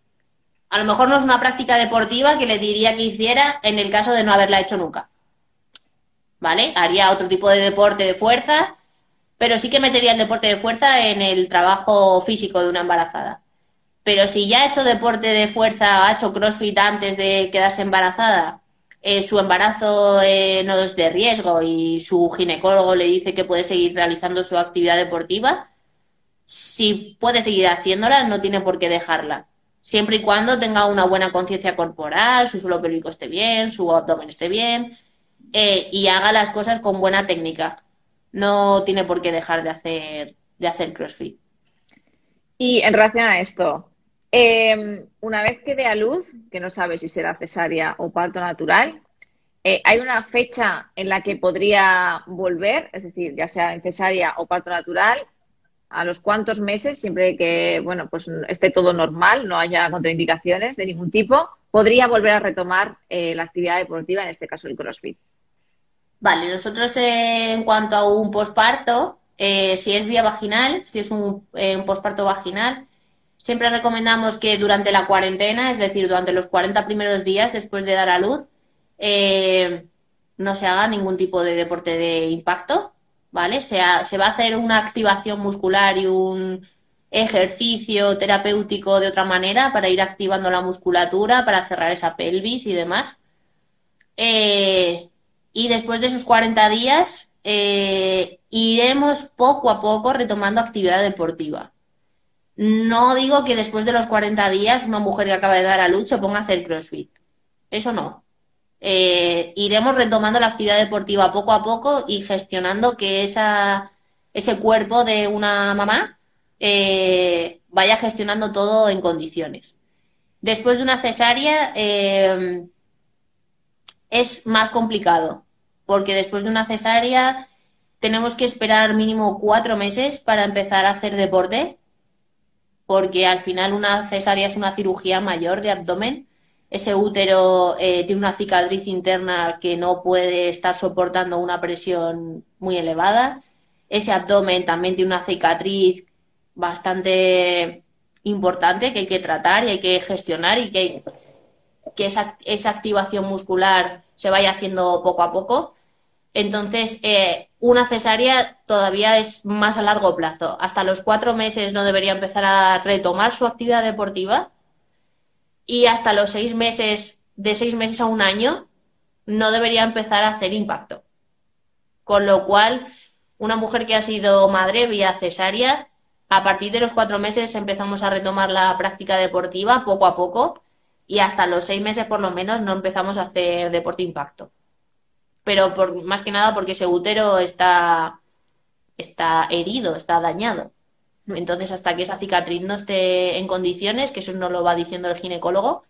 a lo mejor no es una práctica deportiva que le diría que hiciera en el caso de no haberla hecho nunca. ¿Vale? Haría otro tipo de deporte de fuerza, pero sí que metería el deporte de fuerza en el trabajo físico de una embarazada. Pero si ya ha hecho deporte de fuerza, ha hecho CrossFit antes de quedarse embarazada, eh, su embarazo eh, no es de riesgo y su ginecólogo le dice que puede seguir realizando su actividad deportiva, si puede seguir haciéndola, no tiene por qué dejarla. Siempre y cuando tenga una buena conciencia corporal, su suelo pélvico esté bien, su abdomen esté bien eh, y haga las cosas con buena técnica. No tiene por qué dejar de hacer, de hacer CrossFit. Y en relación a esto, Em, una vez que dé a luz, que no sabe si será cesárea o parto natural, eh, ¿hay una fecha en la que podría volver? Es decir, ya sea en cesárea o parto natural, ¿a los cuántos meses, siempre que bueno, pues esté todo normal, no haya contraindicaciones de ningún tipo, podría volver a retomar eh, la actividad deportiva, en este caso el CrossFit? Vale, nosotros eh, en cuanto a un posparto, si es vía vaginal, si es un posparto vaginal, Siempre recomendamos que durante la cuarentena, es decir, durante los 40 primeros días después de dar a luz, eh, no se haga ningún tipo de deporte de impacto, ¿vale? Se, va a hacer una activación muscular y un, ejercicio terapéutico de otra manera para ir activando la musculatura, para cerrar esa pelvis y demás. Eh, y después de esos 40 días eh, iremos poco a poco retomando actividad deportiva. No digo que después de los 40 días una mujer que acaba de dar a luz se ponga a hacer CrossFit. Eso no. Eh, iremos retomando la actividad deportiva poco a poco y gestionando que ese cuerpo de una mamá eh, vaya gestionando todo en condiciones. Después de una cesárea eh, es más complicado, porque después de una cesárea tenemos que esperar mínimo cuatro meses para empezar a hacer deporte porque al final una cesárea es una cirugía mayor de abdomen. Ese útero eh, tiene una cicatriz interna que no puede estar soportando una presión muy elevada. Ese abdomen también tiene una cicatriz bastante importante que hay que tratar y hay que gestionar y que, que esa, esa activación muscular se vaya haciendo poco a poco. Entonces, eh, una cesárea todavía es más a largo plazo. Hasta los cuatro meses no debería empezar a retomar su actividad deportiva y hasta los seis meses, de seis meses a un año, no debería empezar a hacer impacto. Con lo cual, una mujer que ha sido madre vía cesárea, a partir de los cuatro meses empezamos a retomar la práctica deportiva poco a poco y hasta los seis meses por lo menos no empezamos a hacer deporte impacto pero por, más que nada porque ese útero está, está herido, está dañado. Mm. Entonces, hasta que esa cicatriz no esté en condiciones, que eso no lo va diciendo el ginecólogo,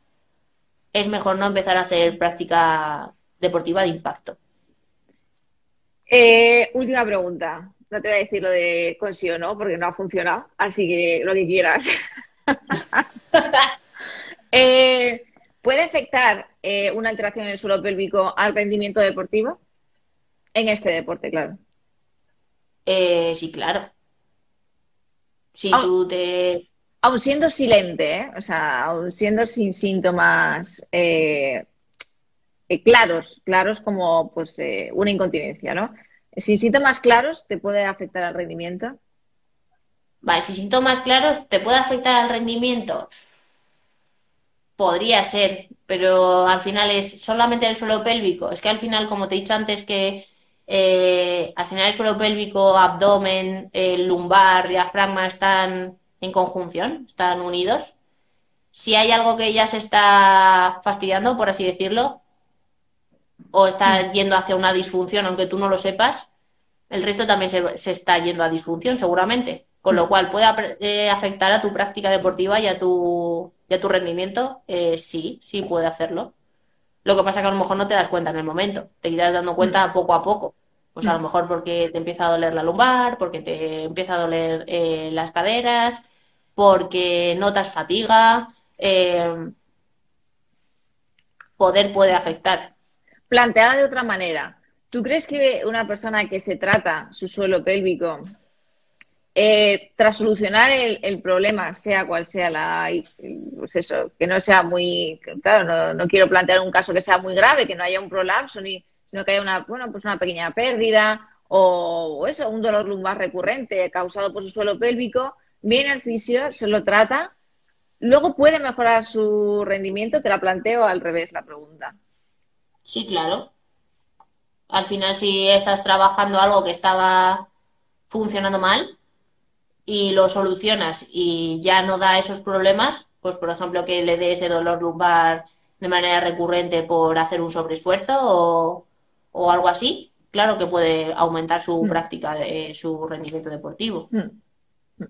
es mejor no empezar a hacer práctica deportiva de impacto. Eh, última pregunta. No te voy a decir lo de con sí o no, porque no ha funcionado. Así que lo que quieras. eh, ¿Puede afectar eh, una alteración en el suelo pélvico al rendimiento deportivo? En este deporte, claro. Eh, sí, claro. Si tú te. Aún siendo silente, ¿eh? o sea, aún siendo sin síntomas claros, claros como pues una incontinencia, ¿no? Sin síntomas claros, ¿te puede afectar al rendimiento? Vale, sin síntomas claros, ¿te puede afectar al rendimiento? Podría ser, pero al final es solamente el suelo pélvico. Es que al final, como te he dicho antes, que eh, al final el suelo pélvico, abdomen, el lumbar, diafragma están en conjunción, están unidos. Si hay algo que ya se está fastidiando, por así decirlo, o está mm. yendo hacia una disfunción, aunque tú no lo sepas, el resto también se, se está yendo a disfunción, seguramente. Con lo mm. cual puede eh, afectar a tu práctica deportiva y a tu y tu rendimiento, eh, sí, sí puede hacerlo. Lo que pasa es que a lo mejor no te das cuenta en el momento, te irás dando cuenta mm. poco a poco. Pues a lo mm. mejor porque te empieza a doler la lumbar, porque te empieza a doler eh, las caderas, porque notas fatiga. Eh, poder puede afectar. Planteada de otra manera, ¿tú crees que una persona que se trata su suelo pélvico eh, tras solucionar el, problema, sea cual sea la, pues eso, que no sea muy, claro, no, quiero plantear un caso que sea muy grave, que no haya un prolapso, ni, sino que haya una, bueno, pues una pequeña pérdida o, eso, un dolor lumbar recurrente causado por su suelo pélvico, viene al fisio, se lo trata, luego puede mejorar su rendimiento, te la planteo al revés la pregunta. Sí, claro. Al final, si estás trabajando algo que estaba funcionando mal, y lo solucionas y ya no da esos problemas, pues por ejemplo que le dé ese dolor lumbar de manera recurrente por hacer un sobreesfuerzo o, o algo así, claro que puede aumentar su mm. práctica, de, su rendimiento deportivo. Mm.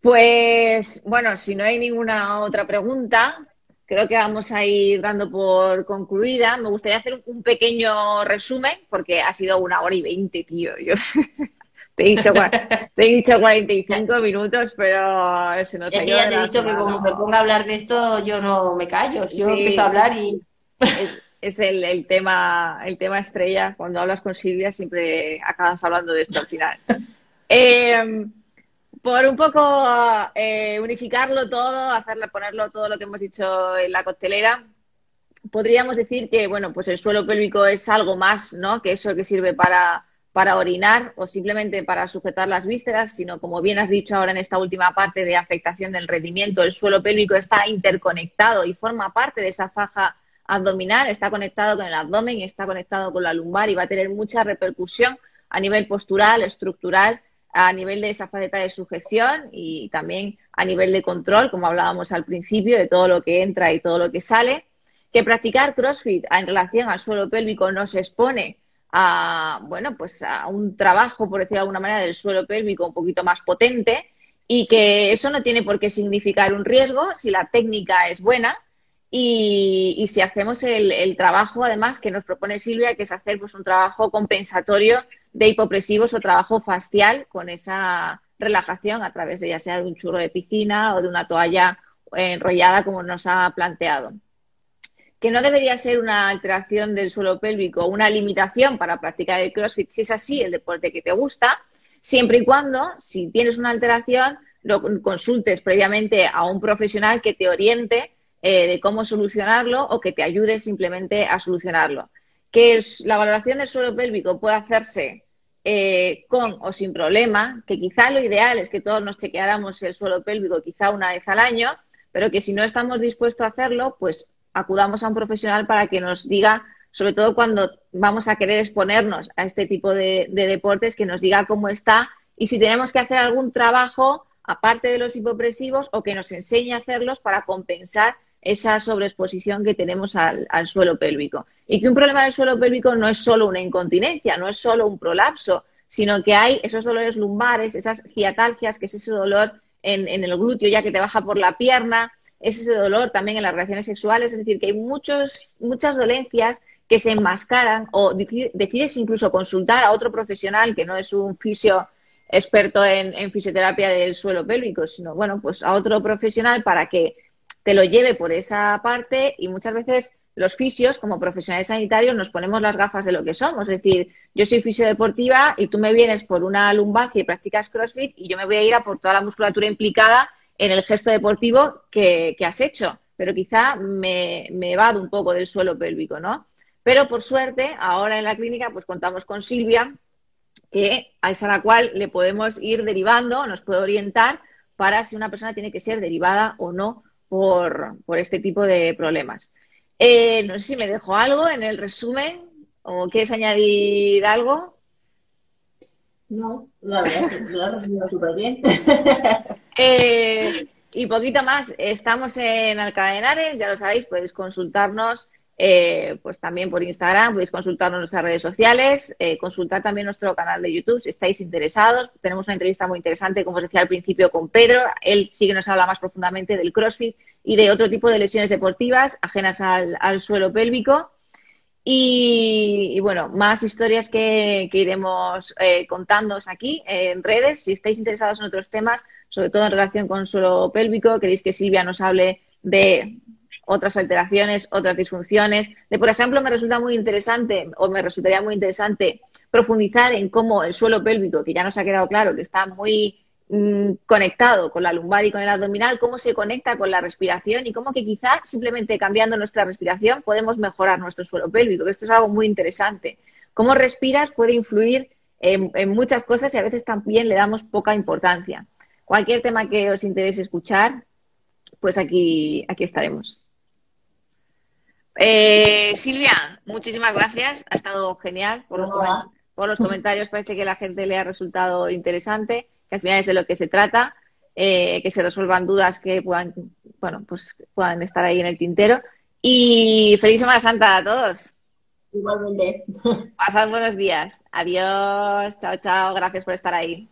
Pues bueno, si no hay ninguna otra pregunta, creo que vamos a ir dando por concluida. Me gustaría hacer un pequeño resumen, porque ha sido una hora y veinte, tío. Yo te he dicho, te he dicho 45 minutos, pero se nos es que ya te he dicho que como me ponga a hablar de esto, yo no me callo. Yo empiezo a hablar y... Es, el, tema, el tema estrella. Cuando hablas con Silvia siempre acabas hablando de esto al final. Em, por un poco eh, unificarlo todo, hacerle, ponerlo todo lo que hemos dicho en la costelera, podríamos decir que, bueno, pues el suelo pélvico es algo más, ¿no? Que eso que sirve para para orinar o simplemente para sujetar las vísceras, sino como bien has dicho ahora en esta última parte de afectación del rendimiento, el suelo pélvico está interconectado y forma parte de esa faja abdominal, está conectado con el abdomen, está conectado con la lumbar y va a tener mucha repercusión a nivel postural, estructural, a nivel de esa faceta de sujeción y también a nivel de control, como hablábamos al principio, de todo lo que entra y todo lo que sale. Que practicar CrossFit en relación al suelo pélvico no se expone a, bueno, pues a un trabajo, por decirlo de alguna manera, del suelo pélvico un poquito más potente y que eso no tiene por qué significar un riesgo si la técnica es buena y, si hacemos el, trabajo, además, que nos propone Silvia, que es hacer pues, un trabajo compensatorio de hipopresivos o trabajo facial con esa relajación a través de ya sea de un churro de piscina o de una toalla enrollada como nos ha planteado que no debería ser una alteración del suelo pélvico, una limitación para practicar el CrossFit, si es así el deporte que te gusta, siempre y cuando, si tienes una alteración, lo consultes previamente a un profesional que te oriente eh, de cómo solucionarlo o que te ayude simplemente a solucionarlo. Que la valoración del suelo pélvico puede hacerse eh, con o sin problema, que quizá lo ideal es que todos nos chequeáramos el suelo pélvico quizá una vez al año, pero que si no estamos dispuestos a hacerlo, pues acudamos a un profesional para que nos diga, sobre todo cuando vamos a querer exponernos a este tipo de, deportes, que nos diga cómo está y si tenemos que hacer algún trabajo aparte de los hipopresivos o que nos enseñe a hacerlos para compensar esa sobreexposición que tenemos al, al, suelo pélvico. Y que un problema del suelo pélvico no es solo una incontinencia, no es solo un prolapso, sino que hay esos dolores lumbares, esas ciatalgias, que es ese dolor en, en el glúteo ya que te baja por la pierna, es ese dolor también en las relaciones sexuales, es decir, que hay muchos, muchas dolencias que se enmascaran o decides incluso consultar a otro profesional que no es un fisio experto en, fisioterapia del suelo pélvico, sino, bueno, pues a otro profesional para que te lo lleve por esa parte y muchas veces los fisios, como profesionales sanitarios, nos ponemos las gafas de lo que somos. Es decir, yo soy fisiodeportiva y tú me vienes por una lumbagia y practicas CrossFit y yo me voy a ir a por toda la musculatura implicada en el gesto deportivo que, has hecho, pero quizá me, me evado un poco del suelo pélvico, ¿no? Pero por suerte, ahora en la clínica, pues contamos con Silvia, que es a la cual le podemos ir derivando, nos puede orientar para si una persona tiene que ser derivada o no por, este tipo de problemas. Eh, no sé si me dejo algo en el resumen o quieres añadir algo. No, la verdad lo has resumido súper bien. Eh, y poquito más, estamos en Alcalá ya lo sabéis, podéis consultarnos eh, pues también por Instagram, podéis consultarnos en nuestras redes sociales, eh, consultar también nuestro canal de YouTube si estáis interesados. Tenemos una entrevista muy interesante, como os decía al principio, con Pedro. Él sí que nos habla más profundamente del CrossFit y de otro tipo de lesiones deportivas ajenas al suelo pélvico. Y, bueno, más historias que, iremos eh, contándoos aquí en redes. Si estáis interesados en otros temas, sobre todo en relación con suelo pélvico, queréis que Silvia nos hable de otras alteraciones, otras disfunciones. De, por ejemplo, me resulta muy interesante, o me resultaría muy interesante, profundizar en cómo el suelo pélvico, que ya nos ha quedado claro que está muy Mm, conectado con la lumbar y con el abdominal, cómo se conecta con la respiración y cómo que quizá simplemente cambiando nuestra respiración podemos mejorar nuestro suelo pélvico, que esto es algo muy interesante. Cómo respiras puede influir en, muchas cosas y a veces también le damos poca importancia. Cualquier tema que os interese escuchar, pues aquí, aquí estaremos. Eh, Silvia, muchísimas gracias. Ha estado genial por por los comentarios. Parece que a la gente le ha resultado interesante que al final es de lo que se trata, eh, que se resuelvan dudas que puedan, bueno, pues puedan estar ahí en el tintero. Y feliz Semana Santa a todos. Igualmente. Pasad buenos días. Adiós. Chao, chao. Gracias por estar ahí.